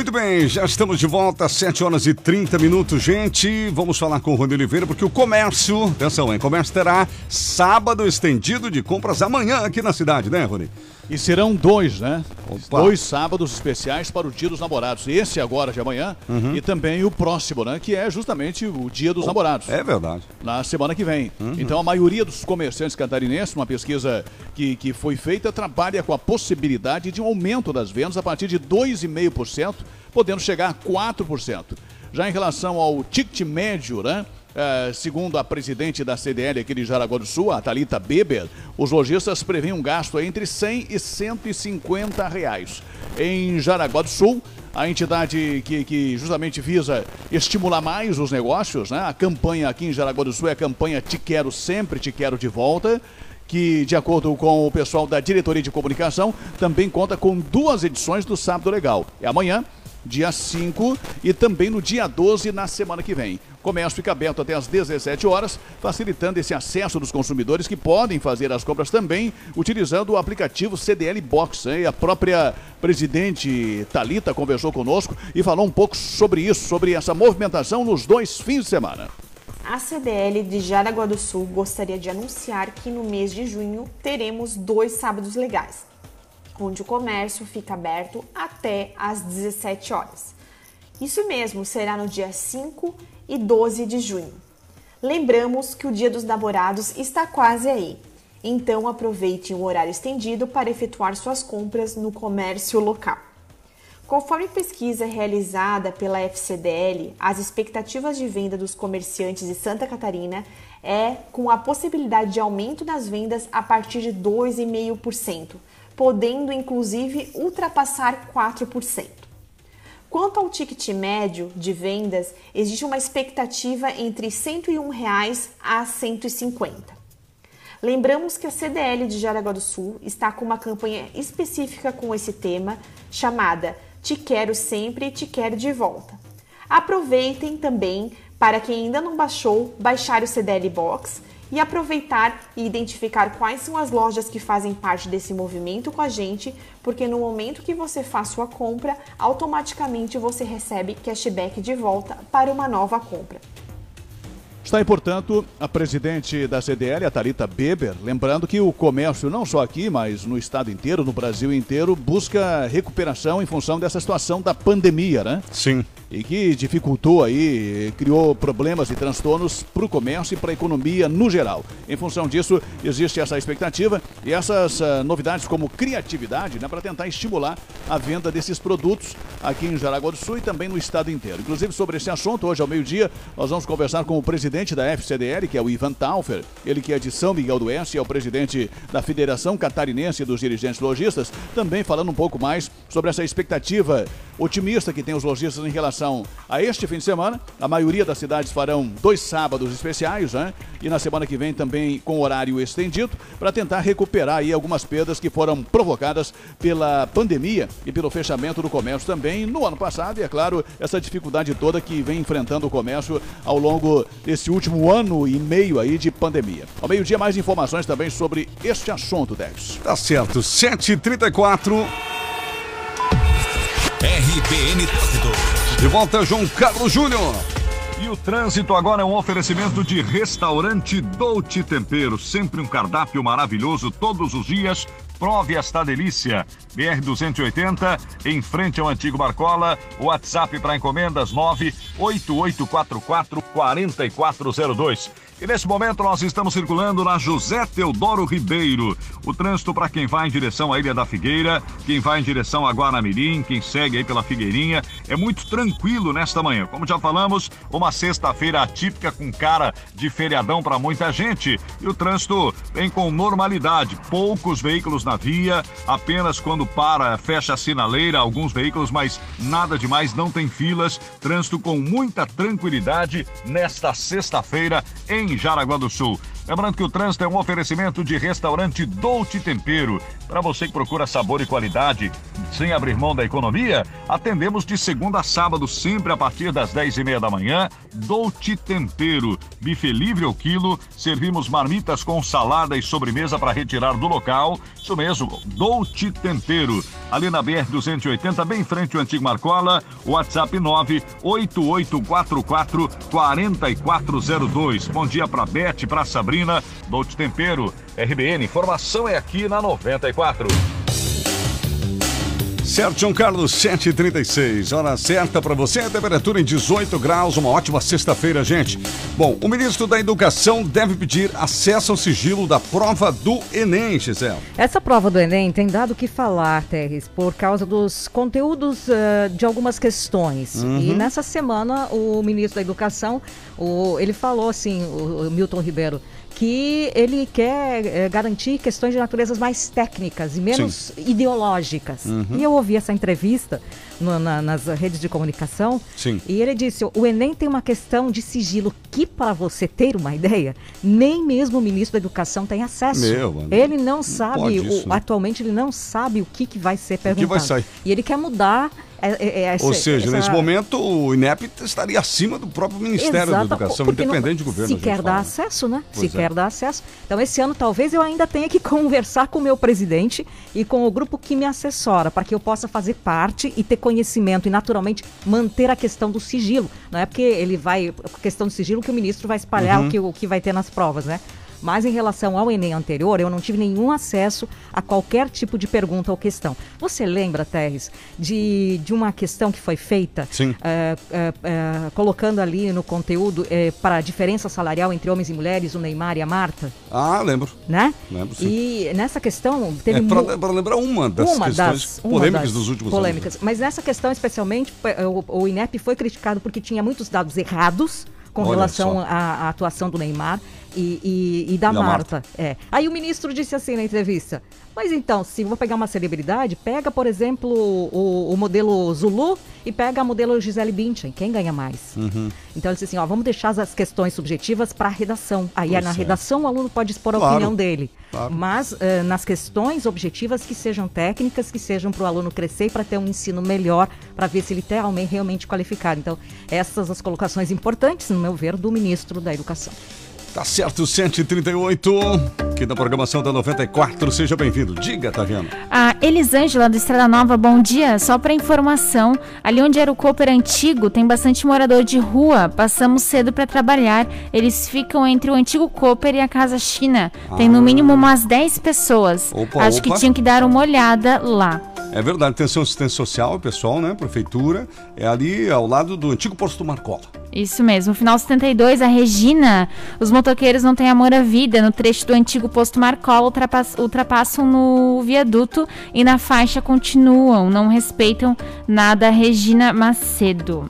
Muito bem, já estamos de volta às 7 horas e 30 minutos, gente. Vamos falar com o Rony Oliveira, porque o comércio, atenção, hein? Comércio terá sábado estendido de compras amanhã aqui na cidade, né, Rony? E serão dois, né? Opa. Dois sábados especiais para o Dia dos Namorados. Esse agora de amanhã Uhum. e também o próximo, né? Que é justamente o Dia dos Namorados. É verdade. Na semana que vem. Uhum. Então a maioria dos comerciantes catarinenses, uma pesquisa que, que foi feita, trabalha com a possibilidade de um aumento das vendas a partir de 2,5%, podendo chegar a 4%. Já em relação ao ticket médio, né? Eh, segundo a presidente da CDL aqui de Jaraguá do Sul, a Thalita Beber, os lojistas prevêem um gasto entre 100 e 150 reais. Em Jaraguá do Sul, a entidade que, que justamente visa estimular mais os negócios, né? A campanha aqui em Jaraguá do Sul é a campanha Te Quero Sempre, Te Quero de Volta, que, de acordo com o pessoal da diretoria de comunicação, também conta com duas edições do Sábado Legal. É amanhã, dia 5, e também no dia 12, na semana que vem. Comércio fica aberto até às 17 horas, facilitando esse acesso dos consumidores que podem fazer as compras também utilizando o aplicativo CDL Box. E a própria presidente Talita conversou conosco e falou um pouco sobre isso, sobre essa movimentação nos dois fins de semana. A CDL de Jaraguá do Sul gostaria de anunciar que no mês de junho teremos dois sábados legais, onde o comércio fica aberto até às 17 horas. Isso mesmo, será no dia 5 e 12 de junho. Lembramos que o Dia dos Namorados está quase aí, então aproveite o horário estendido para efetuar suas compras no comércio local. Conforme pesquisa realizada pela FCDL, as expectativas de venda dos comerciantes de Santa Catarina é com a possibilidade de aumento nas vendas a partir de 2,5%, podendo inclusive ultrapassar 4%. Quanto ao ticket médio de vendas, existe uma expectativa entre 101 reais a R$ 150. Lembramos que a CDL de Jaraguá do Sul está com uma campanha específica com esse tema, chamada Te Quero Sempre e Te Quero de Volta. Aproveitem também para quem ainda não baixou, baixar o CDL Box e aproveitar e identificar quais são as lojas que fazem parte desse movimento com a gente, porque no momento que você faz sua compra, automaticamente você recebe cashback de volta para uma nova compra. Está aí, portanto, a presidente da CDL, a Thalita Beber, lembrando que o comércio, não só aqui, mas no estado inteiro, no Brasil inteiro, busca recuperação em função dessa situação da pandemia, né? Sim. E que dificultou aí, criou problemas e transtornos para o comércio e para a economia no geral. Em função disso, existe essa expectativa e essas ah, novidades como criatividade, né, para tentar estimular a venda desses produtos aqui em Jaraguá do Sul e também no estado inteiro. Inclusive, sobre esse assunto, hoje ao meio-dia, nós vamos conversar com o presidente presidente da FCDL, que é o Ivan Taufer, ele que é de São Miguel do Oeste, é o presidente da Federação Catarinense dos Dirigentes Lojistas, também falando um pouco mais sobre essa expectativa otimista que tem os lojistas em relação a este fim de semana. A maioria das cidades farão dois sábados especiais, né? E na semana que vem também com horário estendido, para tentar recuperar aí algumas perdas que foram provocadas pela pandemia e pelo fechamento do comércio também no ano passado. E é claro, essa dificuldade toda que vem enfrentando o comércio ao longo desse último ano e meio aí de pandemia. Ao meio-dia, mais informações também sobre este assunto, Dex. Tá certo, 7h34. RBN Trânsito. De volta, João Carlos Júnior. E o trânsito agora é um oferecimento de restaurante Dolce Tempero. Sempre um cardápio maravilhoso todos os dias. Prove esta delícia. BR-280, em frente ao antigo Marcola. WhatsApp para encomendas 98844-4402. E nesse momento nós estamos circulando na José Teodoro Ribeiro. O trânsito para quem vai em direção à Ilha da Figueira, quem vai em direção a Guanamirim, quem segue aí pela Figueirinha, é muito tranquilo nesta manhã. Como já falamos, uma sexta-feira atípica com cara de feriadão para muita gente. E o trânsito vem com normalidade. Poucos veículos na via, apenas quando para, fecha a sinaleira, alguns veículos, mas nada demais, não tem filas. Trânsito com muita tranquilidade nesta sexta-feira em Jaraguá do Sul. Lembrando que o trânsito é um oferecimento de restaurante Dolce Tempero. Para você que procura sabor e qualidade sem abrir mão da economia, atendemos de segunda a sábado, sempre a partir das 10 e meia da manhã. Dolce Tempero, bife livre ao quilo, servimos marmitas com salada e sobremesa para retirar do local. Isso mesmo, Dolce Tempero. Ali na BR-280, bem em frente ao antigo Marcola, WhatsApp 98844 4402. Bom dia para Beth, para Sabrina. Dolce Tempero, RBN, informação é aqui na 94. Certo, João Carlos, 7h36. Hora certa para você, temperatura em 18 graus, uma ótima sexta-feira, gente. Bom, o ministro da Educação deve pedir acesso ao sigilo da prova do Enem, Gisele. Essa prova do Enem tem dado o que falar, Terres, por causa dos conteúdos uh, de algumas questões. Uhum. E nessa semana, o ministro da Educação, o, ele falou assim, o, o Milton Ribeiro, que ele quer eh, garantir questões de naturezas mais técnicas e menos ideológicas. Uhum. E eu ouvi essa entrevista no- na- nas redes de comunicação Sim. e ele disse: o Enem tem uma questão de sigilo que, para você ter uma ideia, nem mesmo o ministro da Educação tem acesso. Meu, ele não sabe, pode o- isso, né? atualmente ele não sabe o que, que vai ser que vai perguntado. sair. E ele quer mudar. É, é, é, Ou seja, essa- nesse momento o INEP estaria acima do próprio Ministério Exato, da Educação, porque não- independente de governo. Se a gente quer dar fala. acesso, né? Pois se é. quer dar acesso. Então, esse ano, talvez eu ainda tenha que conversar com o meu presidente e com o grupo que me assessora, para que eu possa fazer parte e ter conhecimento e, naturalmente, manter a questão do sigilo. Não é porque ele vai. Questão do sigilo que o ministro vai espalhar Uhum. o, que, o que vai ter nas provas, né? Mas em relação ao Enem anterior, eu não tive nenhum acesso a qualquer tipo de pergunta ou questão. Você lembra, Teres, de, de uma questão que foi feita, Sim. eh, eh, eh, colocando ali no conteúdo para a diferença salarial entre homens e mulheres, o Neymar e a Marta? Ah, lembro. Né? Lembro, sim. E nessa questão teve É, para lembrar uma das uma questões das- polêmicas das dos últimos polêmicas. anos. Mas nessa questão especialmente, o, o INEP foi criticado porque tinha muitos dados errados com Olha relação à, à atuação do Neymar e, e- e da, da Marta. É. Aí o ministro disse assim na entrevista: Mas então, se vou pegar uma celebridade, pega, por exemplo, o, o modelo Zulu e pega a modelo Gisele Bündchen. Quem ganha mais? Uhum. Então ele disse assim, ó, vamos deixar as questões subjetivas para a redação. Aí Pois na é. redação o aluno pode expor a Claro, opinião dele. claro. Mas eh, nas questões objetivas que sejam técnicas, que sejam para o aluno crescer e para ter um ensino melhor, para ver se ele realmente, realmente qualificado. Então, essas as colocações importantes, no meu ver, do ministro da Educação. Tá certo, 138, aqui na programação da 94. Seja bem-vindo. Diga, tá vendo? A Elisângela do Estrada Nova, bom dia. Só para informação, ali onde era o Cooper antigo, tem bastante morador de rua. Passamos cedo para trabalhar. Eles ficam entre o antigo Cooper e a Casa China. Tem no Ah. mínimo umas 10 pessoas. Opa, Acho que opa. tinham que dar uma olhada lá. É verdade, atenção assistência social, pessoal, né? Prefeitura, é ali ao lado do antigo posto Marcola. Isso mesmo. Final 72, a Regina. Os motoqueiros não têm amor à vida. No trecho do antigo posto Marcola, ultrapass- ultrapassam no viaduto e na faixa continuam. Não respeitam nada. Regina Macedo.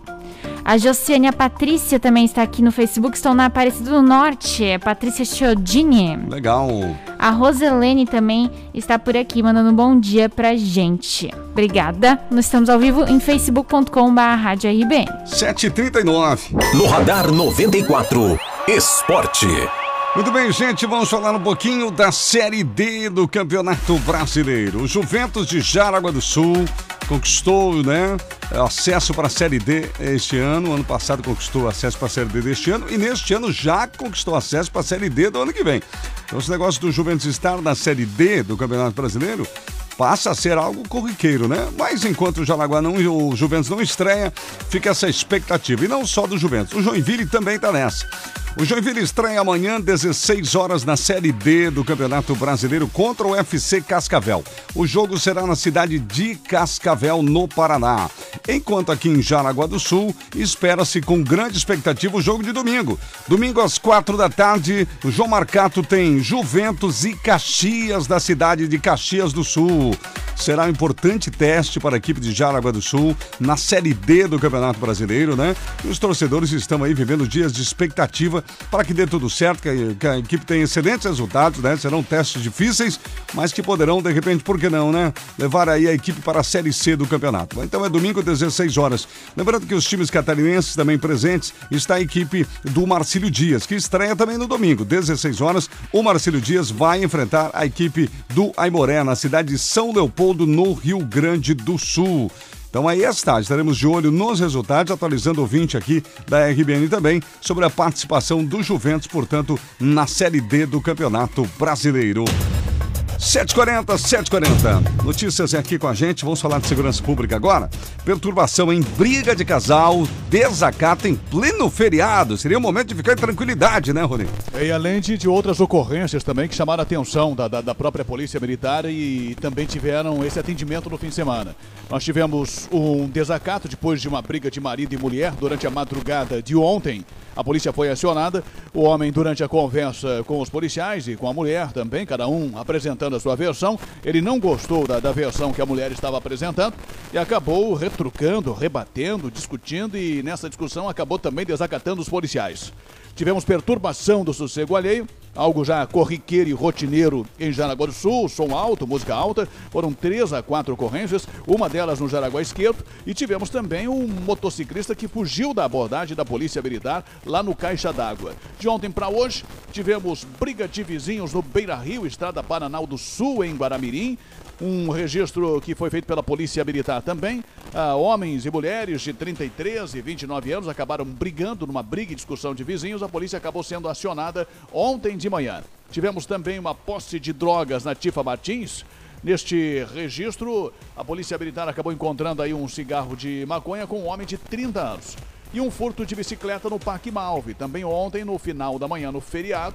A Josiane e a Patrícia também está aqui no Facebook, estão na Aparecida do Norte. É Patrícia Chiodini. Legal. A Roselene também está por aqui, mandando um bom dia pra gente. Obrigada. Nós estamos ao vivo em facebook.com.br Rádio RBN. 7h39. No Radar 94, Esporte. Muito bem, gente, vamos falar um pouquinho da Série D do Campeonato Brasileiro. O Juventus de Jaraguá do Sul conquistou, né, acesso para a Série D este ano. Ano passado conquistou acesso para a Série D deste ano e neste ano já conquistou acesso para a Série D do ano que vem. Então, esse negócio do Juventus estar na Série D do Campeonato Brasileiro passa a ser algo corriqueiro, né? Mas enquanto o Jaraguá não, o Juventus não estreia, fica essa expectativa. E não só do Juventus, o Joinville também está nessa. O Joinville estreia amanhã, 16 horas, na Série D do Campeonato Brasileiro contra o FC Cascavel. O jogo será na cidade de Cascavel, no Paraná. Enquanto aqui em Jaraguá do Sul, espera-se com grande expectativa o jogo de domingo. Domingo às quatro da tarde, o João Marcato tem Juventus e Caxias da cidade de Caxias do Sul. Será um importante teste para a equipe de Jaraguá do Sul na Série D do Campeonato Brasileiro, né? E os torcedores estão aí vivendo dias de expectativa para que dê tudo certo, que a equipe tenha excelentes resultados, né? Serão testes difíceis, mas que poderão, de repente, por que não, né? Levar aí a equipe para a Série C do campeonato. Então é domingo, 16 horas. Lembrando que os times catarinenses também presentes está a equipe do Marcílio Dias, que estreia também no domingo, 16 horas. O Marcílio Dias vai enfrentar a equipe do Aimoré, na cidade de São Leopoldo, no Rio Grande do Sul. Então aí está, estaremos de olho nos resultados, atualizando o 20 aqui da RBN também sobre a participação do Juventus, portanto, na Série D do Campeonato Brasileiro. 740, 740. Notícias aqui com a gente. Vamos falar de segurança pública agora. Perturbação em briga de casal, desacato em pleno feriado. Seria um momento de ficar em tranquilidade, né, Rony? E além de, de outras ocorrências também que chamaram a atenção da, da, da própria Polícia Militar e também tiveram esse atendimento no fim de semana. Nós tivemos um desacato depois de uma briga de marido e mulher durante a madrugada de ontem. A polícia foi acionada. O homem, durante a conversa com os policiais e com a mulher também, cada um apresentando a sua versão, ele não gostou da, da versão que a mulher estava apresentando e acabou retrucando, rebatendo, discutindo e nessa discussão acabou também desacatando os policiais. Tivemos perturbação do sossego alheio, algo já corriqueiro e rotineiro em Jaraguá do Sul, som alto, música alta. Foram três a quatro ocorrências, uma delas no Jaraguá Esquerdo. E tivemos também um motociclista que fugiu da abordagem da Polícia Militar lá no Caixa d'Água. De ontem para hoje, tivemos briga de vizinhos no Beira Rio, Estrada Bananal do Sul, em Guaramirim. Um registro que foi feito pela Polícia Militar também. Ah, homens e mulheres de 33 e 29 anos acabaram brigando numa briga e discussão de vizinhos. A polícia acabou sendo acionada ontem de manhã. Tivemos também uma posse de drogas na Tifa Martins. Neste registro, a Polícia Militar acabou encontrando aí um cigarro de maconha com um homem de 30 anos. E um furto de bicicleta no Parque Malve. Também ontem, no final da manhã, no feriado,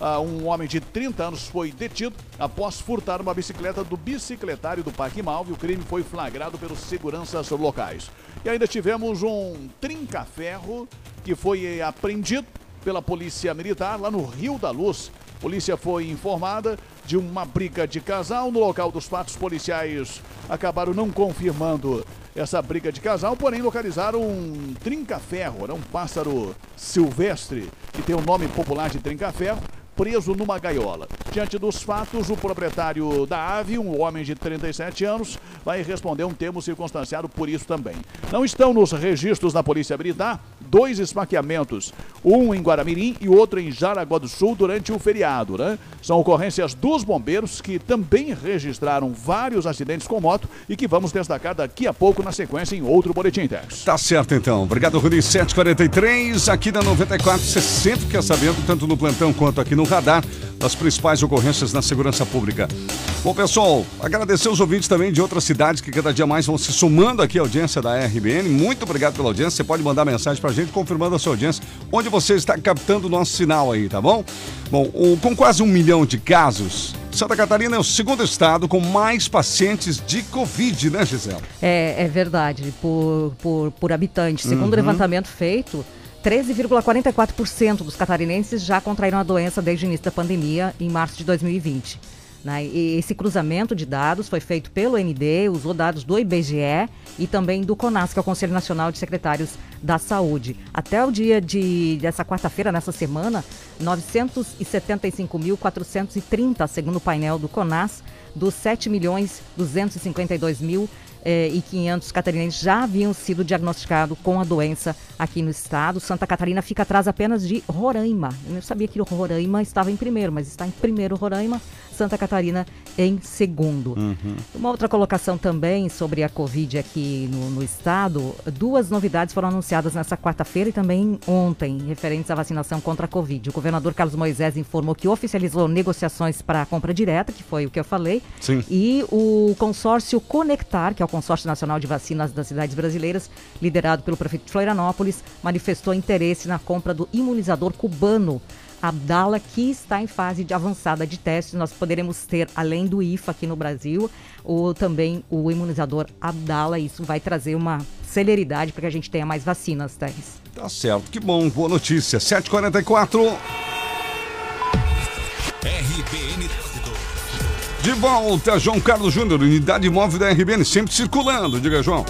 um homem de 30 anos foi detido após furtar uma bicicleta do bicicletário do Parque Malve. O crime foi flagrado pelos seguranças locais. E ainda tivemos um trinca-ferro que foi apreendido pela Polícia Militar lá no Rio da Luz. A polícia foi informada de uma briga de casal. No local dos fatos, policiais acabaram não confirmando essa briga de casal, porém localizaram um trinca-ferro, né? um pássaro silvestre que tem o nome popular de trinca-ferro, preso numa gaiola. Diante dos fatos, o proprietário da ave, um homem de 37 anos, vai responder um termo circunstanciado por isso também. Não estão nos registros da Polícia Militar dois esfaqueamentos, um em Guaramirim e outro em Jaraguá do Sul durante o feriado, né? São ocorrências dos bombeiros que também registraram vários acidentes com moto e que vamos destacar daqui a pouco na sequência em outro Boletim Tex. Tá certo então. Obrigado, Rony. 743 aqui na 94. Você sempre quer sabendo, tanto no plantão quanto aqui no radar, das principais ocorrências na segurança pública. Bom, pessoal, agradecer os ouvintes também de outras cidades que cada dia mais vão se somando aqui à audiência da RBN. Muito obrigado pela audiência. Você pode mandar mensagem pra gente confirmando a sua audiência, onde você está captando o nosso sinal aí, tá bom? Bom, o- com quase um milhão de casos, Santa Catarina é o segundo estado com mais pacientes de Covid, né, Gisela? É, é verdade, por, por, por habitante. Segundo o Uhum. levantamento feito, 13,44% dos catarinenses já contraíram a doença desde o início da pandemia, em março de 2020. Né? Esse cruzamento de dados foi feito pelo ND, usou dados do IBGE e também do CONAS, que é o Conselho Nacional de Secretários da Saúde. Até o dia de, dessa quarta-feira, nessa semana, 975.430, segundo o painel do CONAS, dos 7 milhões 252 mil eh, e 500 catarinenses já haviam sido diagnosticados com a doença aqui no estado. Santa Catarina fica atrás apenas de Roraima. Eu não sabia que Roraima estava em primeiro, mas está em primeiro Roraima, Santa Catarina em segundo. Uhum. Uma outra colocação também sobre a Covid aqui no, no estado. Duas novidades foram anunciadas nessa quarta-feira e também ontem, referentes à vacinação contra a Covid. O governador Carlos Moisés informou que oficializou negociações para a compra direta, que foi o que eu falei. Sim. E o consórcio Conectar, que é o consórcio nacional de vacinas das cidades brasileiras, liderado pelo prefeito de Florianópolis, manifestou interesse na compra do imunizador cubano. Abdala, que está em fase de avançada de testes. Nós poderemos ter, além do IFA aqui no Brasil, o, também o imunizador Abdala. Isso vai trazer uma celeridade para que a gente tenha mais vacinas, Teres. Tá certo, que bom, boa notícia. 7h44. RBN Trânsito. De volta, João Carlos Júnior, unidade móvel da RBN, sempre circulando. Diga, João.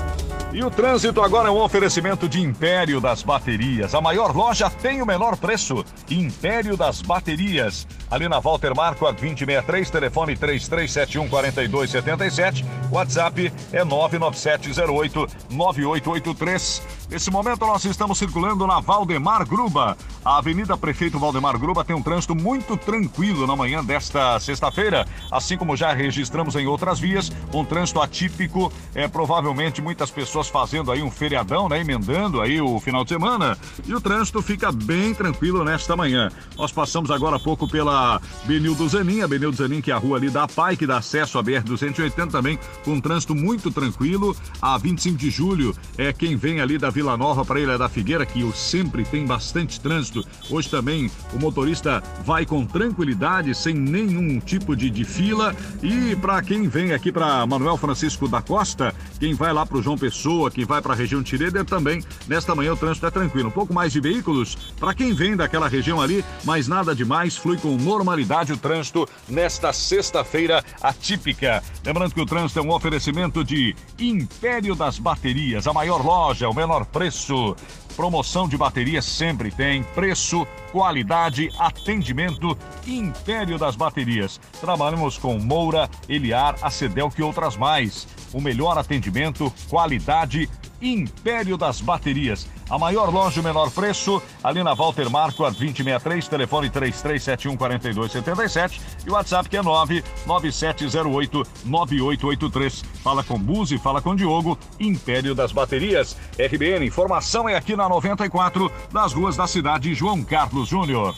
E o trânsito agora é um oferecimento de Império das Baterias. A maior loja tem o menor preço. Império das Baterias. Ali na Walter Marco, a 2063, telefone 33714277. WhatsApp é 997089883. Nesse momento nós estamos circulando na Valdemar Gruba. A Avenida Prefeito Valdemar Gruba tem um trânsito muito tranquilo na manhã desta sexta-feira, assim como já registramos em outras vias, um trânsito atípico, é provavelmente muitas pessoas fazendo aí um feriadão, né, emendando aí o final de semana, e o trânsito fica bem tranquilo nesta manhã. Nós passamos agora há pouco pela Benildo Zanin, a Benildo Zanin que é a rua ali da PAI, que dá acesso à BR 280 também, com um trânsito muito tranquilo. A 25 de julho é quem vem ali da Vila Nova para Ilha da Figueira, que sempre tem bastante trânsito. Hoje também o motorista vai com tranquilidade, sem nenhum tipo de, de fila. E para quem vem aqui para Manuel Francisco da Costa, quem vai lá para o João Pessoa, quem vai para a região Tireder também, nesta manhã o trânsito é tranquilo. Um pouco mais de veículos para quem vem daquela região ali, mas nada demais, flui com normalidade o trânsito nesta sexta-feira atípica. Lembrando que o trânsito é um oferecimento de Império das Baterias, a maior loja, o menor preço. Promoção de baterias sempre tem preço, qualidade, atendimento. Império das Baterias. Trabalhamos com Moura, Eliar, Acedel e outras mais. O melhor atendimento, qualidade, Império das Baterias. A maior loja, o menor preço, ali na Walter Marco, a 2063, telefone 33714277 e o WhatsApp que é 997089883. Fala com Buzi, fala com Diogo, Império das Baterias. RBN, informação é aqui na 94, nas ruas da cidade João Carlos Júnior.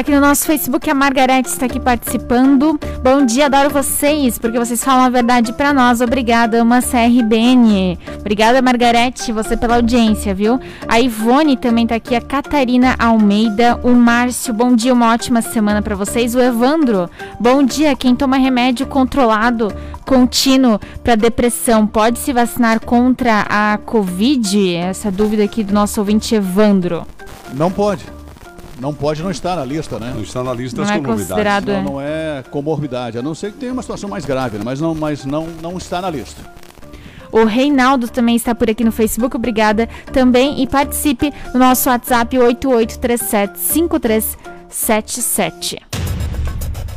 Aqui no nosso Facebook, a Margarete está aqui participando. Bom dia, adoro vocês, porque vocês falam a verdade para nós. Obrigada, ama CRBN. Obrigada, Margarete, você pela audiência, viu? A Ivone também tá aqui, a Catarina Almeida, o Márcio, bom dia, uma ótima semana para vocês. O Evandro, bom dia, quem toma remédio controlado, contínuo para depressão, pode se vacinar contra a Covid? Essa dúvida aqui do nosso ouvinte Evandro. Não pode. Não pode não estar na lista, né? Não está na lista Não das é comorbidades. Não, é. não é comorbidade, a não ser que tenha uma situação mais grave, né? mas não, mas não, não está na lista. O Reinaldo também está por aqui no Facebook, obrigada também. E participe no nosso WhatsApp 88375377.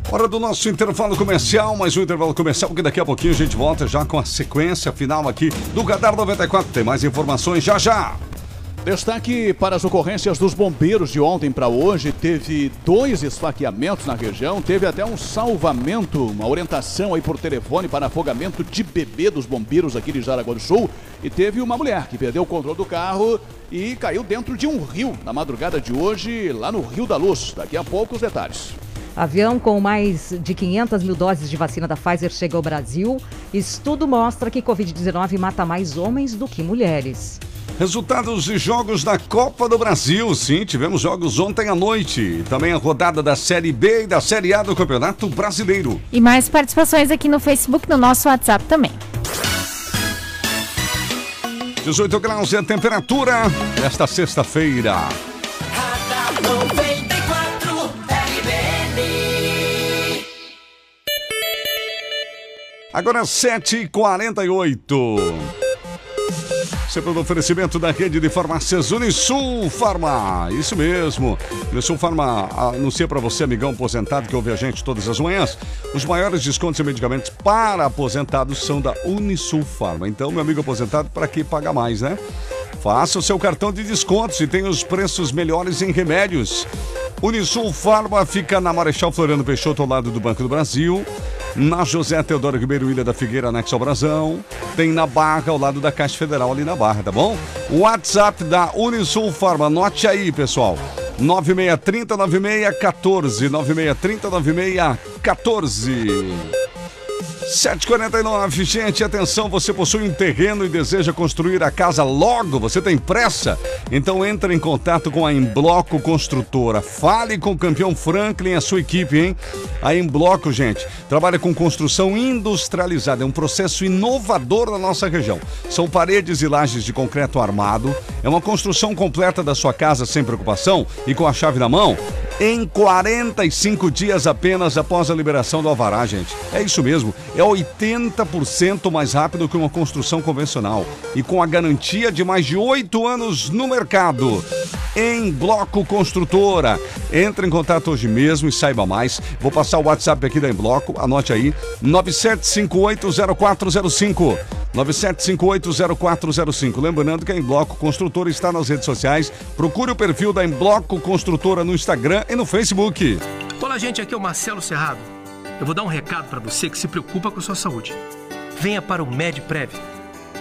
Hora do nosso intervalo comercial, mais um intervalo comercial, porque daqui a pouquinho a gente volta já com a sequência final aqui do Radar 94. Tem mais informações já já. Destaque para as ocorrências dos bombeiros de ontem para hoje. Teve dois esfaqueamentos na região, teve até um salvamento, uma orientação aí por telefone para afogamento de bebê dos bombeiros aqui de Jaraguá do Sul. E teve uma mulher que perdeu o controle do carro e caiu dentro de um rio na madrugada de hoje, lá no Rio da Luz. Daqui a pouco os detalhes. Avião com mais de 500 mil doses de vacina da Pfizer chega ao Brasil. Estudo mostra que Covid-19 mata mais homens do que mulheres. Resultados de jogos da Copa do Brasil. Sim, tivemos jogos ontem à noite. Também a rodada da Série B e da Série A do Campeonato Brasileiro. E mais participações aqui no Facebook, no nosso WhatsApp também. 18 graus é a temperatura desta sexta-feira. Agora 7h48. Sempre no oferecimento da rede de farmácias Unisul Farma. Isso mesmo. Unisul Farma anuncia para você, amigão aposentado que ouve a gente todas as manhãs, os maiores descontos em medicamentos para aposentados são da Unisul Farma. Então, meu amigo aposentado, para que pagar mais, né? Faça o seu cartão de descontos e tenha os preços melhores em remédios. Unisul Farma fica na Marechal Floriano Peixoto, ao lado do Banco do Brasil. Na José Teodoro Ribeiro Ilha da Figueira, anexo ao Brasão. Tem na Barra, ao lado da Caixa Federal, ali na Barra, tá bom? WhatsApp da Unisul Farma, anote aí, pessoal. 9630 9614 9630 9614 749, gente, atenção, você possui um terreno e deseja construir a casa logo, você tem pressa? Então entre em contato com a Embloco Construtora. Fale com o campeão Franklin e a sua equipe, hein? A Embloco, gente, trabalha com construção industrializada, é um processo inovador na nossa região. São paredes e lajes de concreto armado, é uma construção completa da sua casa sem preocupação e com a chave na mão em 45 dias apenas após a liberação do alvará, gente. É isso mesmo, é 80% mais rápido que uma construção convencional e com a garantia de mais de 8 anos no mercado. Em Bloco Construtora. Entre em contato hoje mesmo e saiba mais. Vou passar o WhatsApp aqui da Embloco, anote aí: 97580405. 97580405. Lembrando que a Embloco Construtora está nas redes sociais. Procure o perfil da Embloco Construtora no Instagram e no Facebook. Olá, gente. Aqui é o Marcelo Serrado. Eu vou dar um recado para você que se preocupa com a sua saúde. Venha para o MedPrev.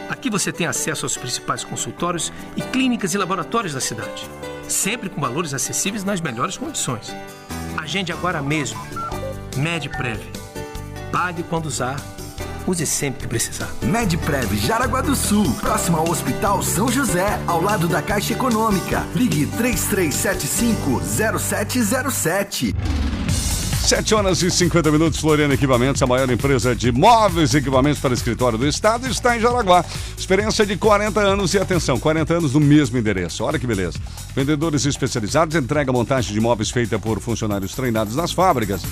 Aqui você tem acesso aos principais consultórios e clínicas e laboratórios da cidade, sempre com valores acessíveis nas melhores condições. Agende agora mesmo. MedPrev. Pague quando usar. Use sempre que precisar. MedPrev Jaraguá do Sul, próximo ao Hospital São José, ao lado da Caixa Econômica. Ligue 33750707. 7 horas e 50 minutos, Floriano Equipamentos, a maior empresa de móveis e equipamentos para escritório do estado, está em Jaraguá. Experiência de 40 anos e atenção, 40 anos no mesmo endereço. Olha que beleza. Vendedores especializados, entrega montagem de móveis feita por funcionários treinados nas fábricas.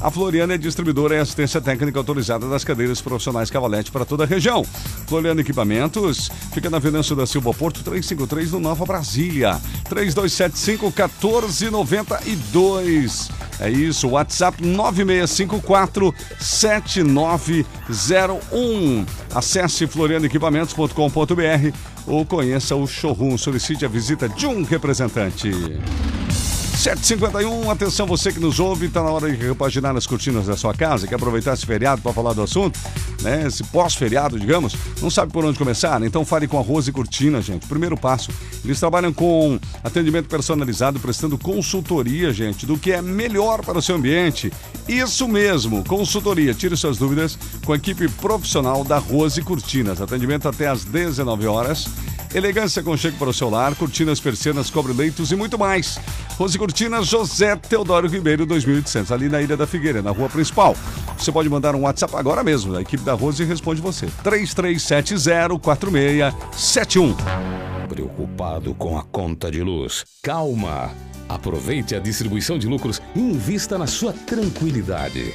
A Floriana é distribuidora e assistência técnica autorizada das cadeiras profissionais Cavalete para toda a região. Floriano Equipamentos fica na Venâncio da Silva Porto 353 no Nova Brasília. 3275 1492. É isso, WhatsApp 9654 7901. Acesse florianoequipamentos.com.br ou conheça o showroom. Solicite a visita de um representante. 751, atenção você que nos ouve, está na hora de repaginar as cortinas da sua casa, quer aproveitar esse feriado para falar do assunto, né? Esse pós-feriado, digamos, não sabe por onde começar? Então fale com a Rose Cortina, gente. Primeiro passo, eles trabalham com atendimento personalizado, prestando consultoria, gente, do que é melhor para o seu ambiente. Isso mesmo, consultoria. Tire suas dúvidas com a equipe profissional da Rose Cortinas. Atendimento até às 19 horas. Elegância com cheque para o seu lar, cortinas, persianas, cobre-leitos e muito mais. Rose Cortinas, José Teodoro Ribeiro, 2800, ali na Ilha da Figueira, na rua principal. Você pode mandar um WhatsApp agora mesmo, a equipe da Rose responde você. 33704671. Preocupado com a conta de luz? Calma! Aproveite a distribuição de lucros e invista na sua tranquilidade.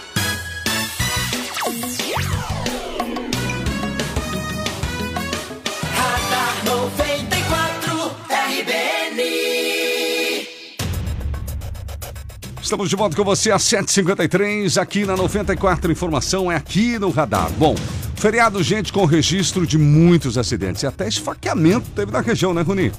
Estamos de volta com você às 7h53, aqui na 94. Informação é aqui no Radar. Bom, feriado, gente, com registro de muitos acidentes e até esfaqueamento teve na região, né, Runi?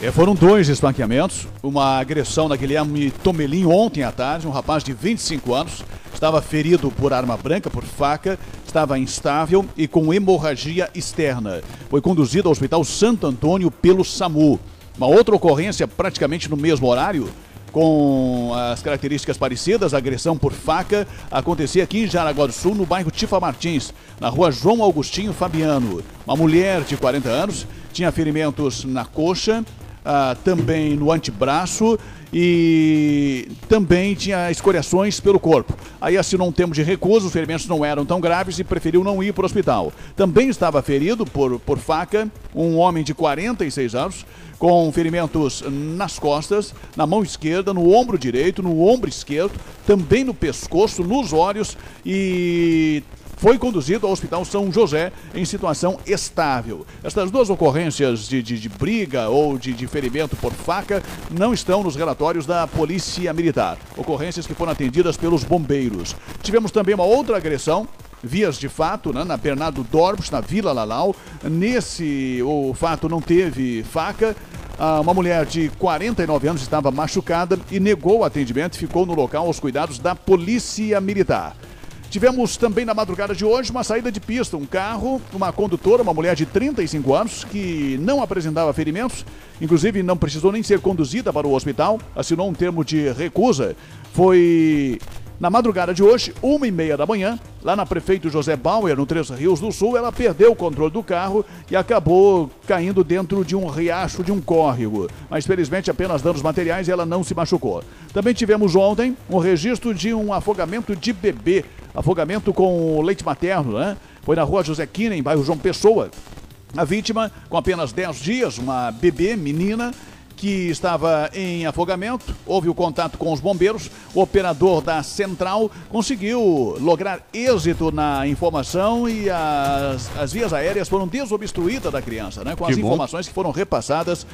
É, foram dois esfaqueamentos, uma agressão na Guilherme Tomelin ontem à tarde, um rapaz de 25 anos, estava ferido por arma branca, por faca, estava instável e com hemorragia externa. Foi conduzido ao Hospital Santo Antônio pelo SAMU. Uma outra ocorrência praticamente no mesmo horário, com as características parecidas, agressão por faca, acontecia aqui em Jaraguá do Sul, no bairro Tifa Martins, na rua João Augustinho Fabiano. Uma mulher de 40 anos tinha ferimentos na coxa, ah, também no antebraço e também tinha escoriações pelo corpo. Aí assinou um termo de recusa, os ferimentos não eram tão graves e preferiu não ir para o hospital. Também estava ferido por, por faca um homem de 46 anos, com ferimentos nas costas, na mão esquerda, no ombro direito, no ombro esquerdo, também no pescoço, nos olhos e foi conduzido ao Hospital São José em situação estável. Estas duas ocorrências de, de, de briga ou de, de ferimento por faca não estão nos relatórios da Polícia Militar. Ocorrências que foram atendidas pelos bombeiros. Tivemos também uma outra agressão vias de fato, né, na Bernardo Dorbos, na Vila Lalau. Nesse o fato não teve faca. Ah, uma mulher de 49 anos estava machucada e negou o atendimento e ficou no local aos cuidados da Polícia Militar. Tivemos também na madrugada de hoje uma saída de pista, um carro, uma condutora, uma mulher de 35 anos que não apresentava ferimentos, inclusive não precisou nem ser conduzida para o hospital, assinou um termo de recusa. Foi na madrugada de hoje, uma e meia da manhã, lá na Prefeito José Bauer, no Três Rios do Sul, ela perdeu o controle do carro e acabou caindo dentro de um riacho, de um córrego. Mas felizmente apenas danos materiais e ela não se machucou. Também tivemos ontem um registro de um afogamento de bebê, afogamento com leite materno, né? Foi na rua José Kinen, bairro João Pessoa. A vítima, com apenas 10 dias, uma bebê, menina, que estava em afogamento, houve o contato com os bombeiros, o operador da central conseguiu lograr êxito na informação e as, as vias aéreas foram desobstruídas da criança, né? Com Que as bom. informações que foram repassadas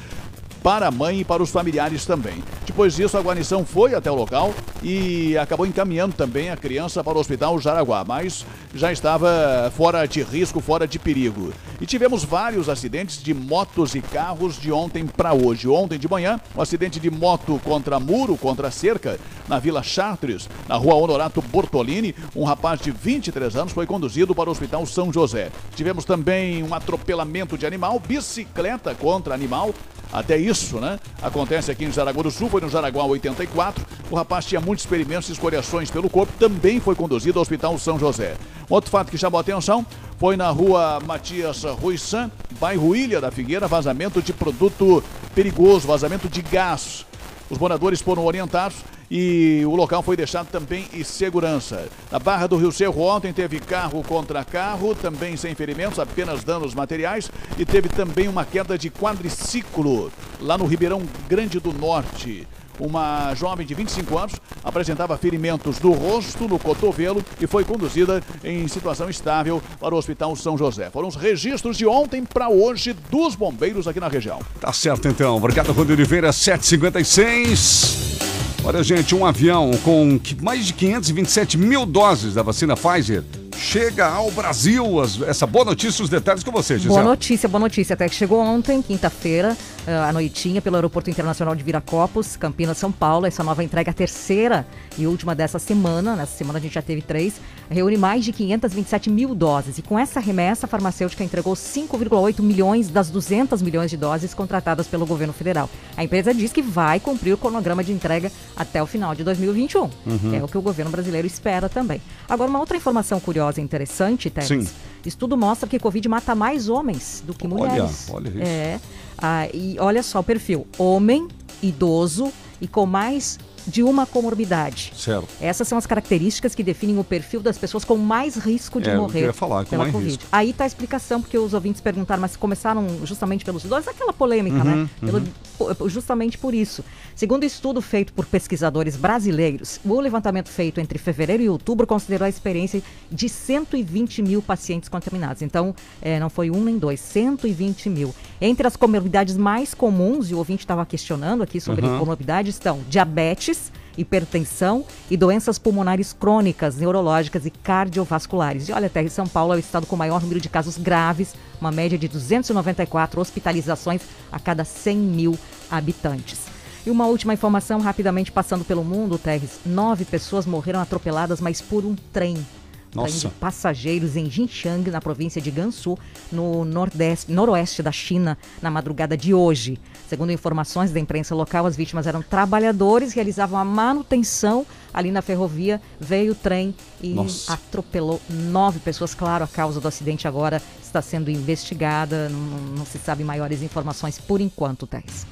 para a mãe e para os familiares também. Depois disso, a guarnição foi até o local e acabou encaminhando também a criança para o Hospital Jaraguá, mas já estava fora de risco, fora de perigo. E tivemos vários acidentes de motos e carros de ontem para hoje. Ontem de manhã, um acidente de moto contra muro, contra cerca, na Vila Chartres, na rua Honorato Bortolini. Um rapaz de 23 anos foi conduzido para o Hospital São José. Tivemos também um atropelamento de animal, bicicleta contra animal. Até isso, né? Acontece aqui em Jaraguá do Sul, foi no Jaraguá 84. O rapaz tinha muitos experimentos e escoriações pelo corpo, também foi conduzido ao Hospital São José. Outro fato que chamou atenção foi na rua Matias Ruissan, bairro Ilha da Figueira, vazamento de produto perigoso, vazamento de gás. Os moradores foram orientados e o local foi deixado também em segurança. Na Barra do Rio Cerro ontem teve carro contra carro, também sem ferimentos, apenas danos materiais e teve também uma queda de quadriciclo lá no Ribeirão Grande do Norte. Uma jovem de 25 anos apresentava ferimentos no rosto, no cotovelo e foi conduzida em situação estável para o Hospital São José. Foram os registros de ontem para hoje dos bombeiros aqui na região. Tá certo então. Obrigado, Rodrigo Oliveira, 756. Olha, gente, um avião com mais de 527 mil doses da vacina Pfizer chega ao Brasil. As- essa boa notícia, os detalhes com você, Gisele. Boa notícia, boa notícia. Até que chegou ontem, quinta-feira, eh, à noitinha, pelo Aeroporto Internacional de Viracopos, Campinas, São Paulo. Essa nova entrega, a terceira e última dessa semana. Nessa semana a gente já teve três. Reúne mais de 527 mil doses. E com essa remessa, a farmacêutica entregou 5,8 milhões das 200 milhões de doses contratadas pelo governo federal. A empresa diz que vai cumprir o cronograma de entrega até o final de 2021, Uhum. que é o que o governo brasileiro espera também. Agora, uma outra informação curiosa e interessante, Teres. Sim. Estudo mostra que Covid mata mais homens do que Olha, mulheres. olha isso. É. Ah, e olha só o perfil: homem, idoso e com mais de uma comorbidade. Certo. Essas são as características que definem o perfil das pessoas com mais risco de É, eu morrer ia falar, com pela mais Covid. risco. Aí está a explicação, porque os ouvintes perguntaram, mas começaram justamente pelos idosos, aquela polêmica, Uhum, né? Pelo- uhum. po- justamente por isso. Segundo estudo feito por pesquisadores brasileiros, o levantamento feito entre fevereiro e outubro considerou a experiência de 120 mil pacientes contaminados. Então, eh, não foi um nem dois, 120 mil. Entre as comorbidades mais comuns, e o ouvinte estava questionando aqui sobre Uhum. comorbidades, estão diabetes, hipertensão e doenças pulmonares crônicas, neurológicas e cardiovasculares. E olha, até São Paulo é o estado com o maior número de casos graves, uma média de 294 hospitalizações a cada 100 mil habitantes. E uma última informação, rapidamente passando pelo mundo, Terres. Nove pessoas morreram atropeladas, mas por um trem. trem Nossa. de passageiros em Jinchang, na província de Gansu, no nordeste, noroeste da China, na madrugada de hoje. Segundo informações da imprensa local, as vítimas eram trabalhadores, realizavam a manutenção ali na ferrovia. Veio o trem e Nossa. atropelou nove pessoas. Claro, a causa do acidente agora está sendo investigada. Não, não se sabe maiores informações por enquanto, Thais.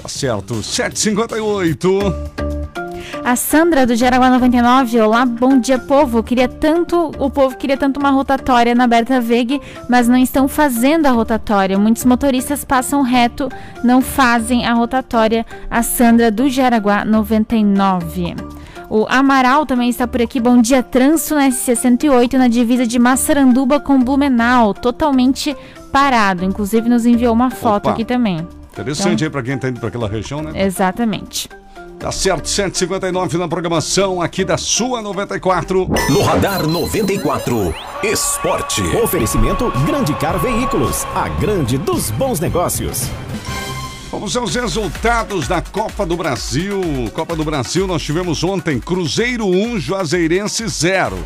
Tá certo. 758. A Sandra do Jaraguá 99, olá, bom dia povo. Queria tanto, o povo queria tanto uma rotatória na Berta Veg, mas não estão fazendo a rotatória. Muitos motoristas passam reto, não fazem a rotatória. A Sandra do Jaraguá 99. O Amaral também está por aqui. Bom dia, trânsito na SC108 na divisa de Massaranduba com Blumenau, totalmente parado. Inclusive nos enviou uma foto Opa. aqui também. Interessante Então- aí pra quem tá indo pra aquela região, né? Exatamente. Tá certo, 759 na programação aqui da sua 94. No Radar 94, Esporte. Oferecimento Grande Car Veículos, a grande dos bons negócios. Vamos aos resultados da Copa do Brasil. Copa do Brasil, nós tivemos ontem Cruzeiro 1, Juazeirense 0.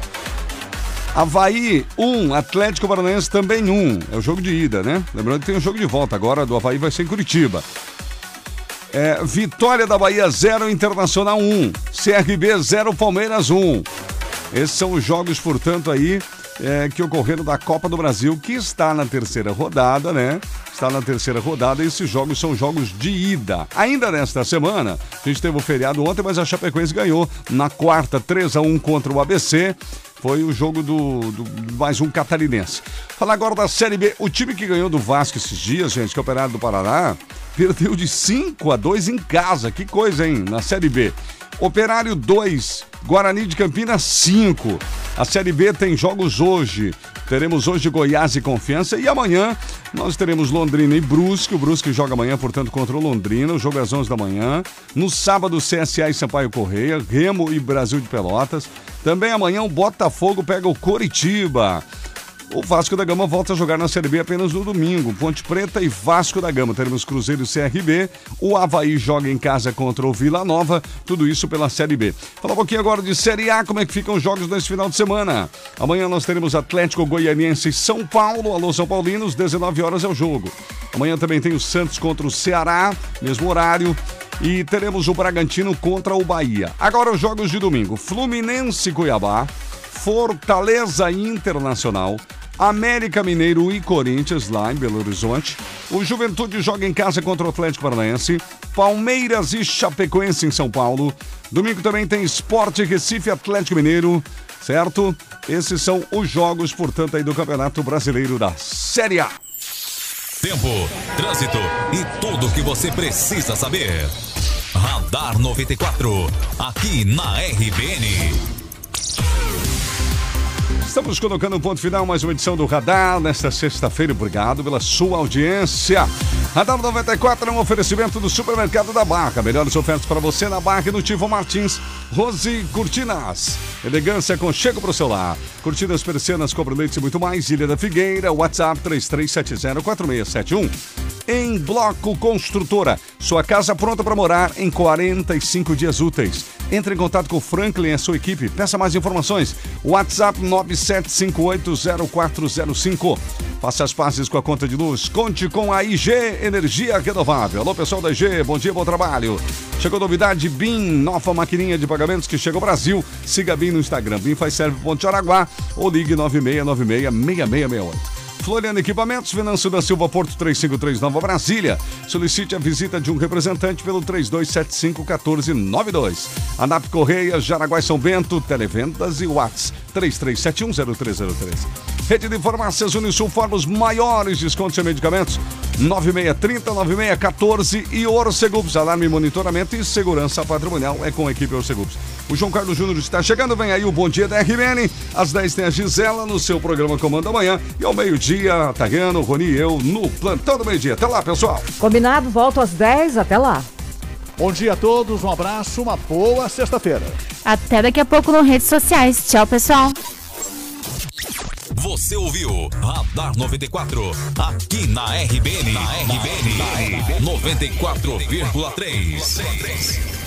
Havaí 1, Atlético Paranaense também 1. É o jogo de ida, né? Lembrando que tem o jogo de volta agora do Havaí vai ser em Curitiba. É, Vitória da Bahia 0, Internacional 1. CRB 0, Palmeiras 1. Esses são os jogos, portanto, aí é, que ocorreram da Copa do Brasil, que está na terceira rodada, né? Está na terceira rodada e esses jogos são jogos de ida. Ainda nesta semana, a gente teve o feriado ontem, mas a Chapecoense ganhou na quarta 3 a 1 contra o ABC. Foi o jogo do, do mais um catarinense. Falar agora da Série B. O time que ganhou do Vasco esses dias, gente, que é o Operário do Paraná, perdeu de 5 a 2 em casa. Que coisa, hein? Na Série B. Operário 2, Guarani de Campinas 5. A Série B tem jogos hoje. Teremos hoje Goiás e Confiança e amanhã nós teremos Londrina e Brusque. O Brusque joga amanhã, portanto, contra o Londrina. O jogo é às 11 da manhã. No sábado, CSA e Sampaio Correia, Remo e Brasil de Pelotas. Também amanhã o Botafogo pega o Coritiba. O Vasco da Gama volta a jogar na Série B apenas no domingo. Ponte Preta e Vasco da Gama. Teremos Cruzeiro e CRB. O Havaí joga em casa contra o Vila Nova. Tudo isso pela Série B. Falar um pouquinho agora de Série A, como é que ficam os jogos nesse final de semana. Amanhã nós teremos Atlético Goianiense e São Paulo. Alô, São Paulinos, 19 horas é o jogo. Amanhã também tem o Santos contra o Ceará, mesmo horário. E teremos o Bragantino contra o Bahia. Agora os jogos de domingo. Fluminense Cuiabá. Fortaleza Internacional. América Mineiro e Corinthians lá em Belo Horizonte. O Juventude joga em casa contra o Atlético Paranaense. Palmeiras e Chapecoense em São Paulo. Domingo também tem Esporte Recife Atlético Mineiro, certo? Esses são os jogos, portanto, aí do Campeonato Brasileiro da Série A. Tempo, trânsito e tudo o que você precisa saber. Radar 94, aqui na RBN. Estamos colocando um ponto final, mais uma edição do Radar nesta sexta-feira. Obrigado pela sua audiência. Radar 94 é um oferecimento do Supermercado da Barra. Melhores ofertas para você na Barra e no Tivo Martins. Rose Cortinas. Elegância com chego para o celular. Cortinas persianas, cobre leite e muito mais. Ilha da Figueira. WhatsApp 33704671. Em Bloco Construtora. Sua casa pronta para morar em 45 dias úteis. Entre em contato com o Franklin e a sua equipe. Peça mais informações. WhatsApp 97580405. Faça as pazes com a conta de luz. Conte com a IG Energia Renovável. Alô, pessoal da IG, bom dia, bom trabalho. Chegou novidade BIM, nova maquininha de pagamentos que chega ao Brasil. Siga BIM no Instagram. BIM faz serve Ponte Araguá ou ligue 9696-6668. Floriano Equipamentos, Venâncio da Silva, Porto 353 Nova Brasília. Solicite a visita de um representante pelo 3275-1492. ANAP Correia, Jaraguá São Bento, Televendas e Whats 33710303. Rede de Farmácias Unisul forma os maiores descontos em medicamentos. 9630, 9614 e Orcegups, alarme, monitoramento e segurança patrimonial é com a equipe Orcegups. O João Carlos Júnior está chegando, vem aí o Bom Dia da RBN. Às 10 tem a Gisela no seu programa Comando Amanhã. E ao meio-dia, Tariano, Roni e eu no Plantão do Meio-Dia. Até lá, pessoal. Combinado, volto às 10, até lá. Bom dia a todos, um abraço, uma boa sexta-feira. Até daqui a pouco nas redes sociais. Tchau, pessoal. Você ouviu Radar 94, aqui na RBN. Na RBN, na RBN 94,3.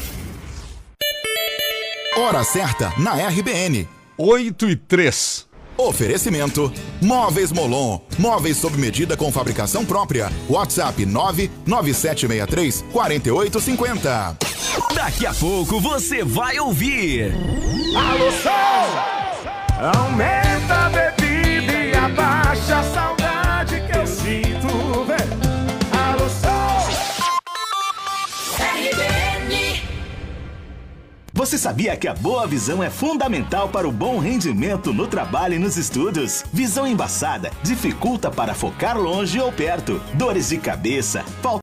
Hora certa na RBN. 8 e 3. Oferecimento: Móveis Molon. Móveis sob medida com fabricação própria. WhatsApp 99763 4850. Daqui a pouco você vai ouvir. Alô! Aumenta a bebida e abaixa a saudade Você sabia que a boa visão é fundamental para o bom rendimento no trabalho e nos estudos? Visão embaçada dificulta para focar longe ou perto. Dores de cabeça, falta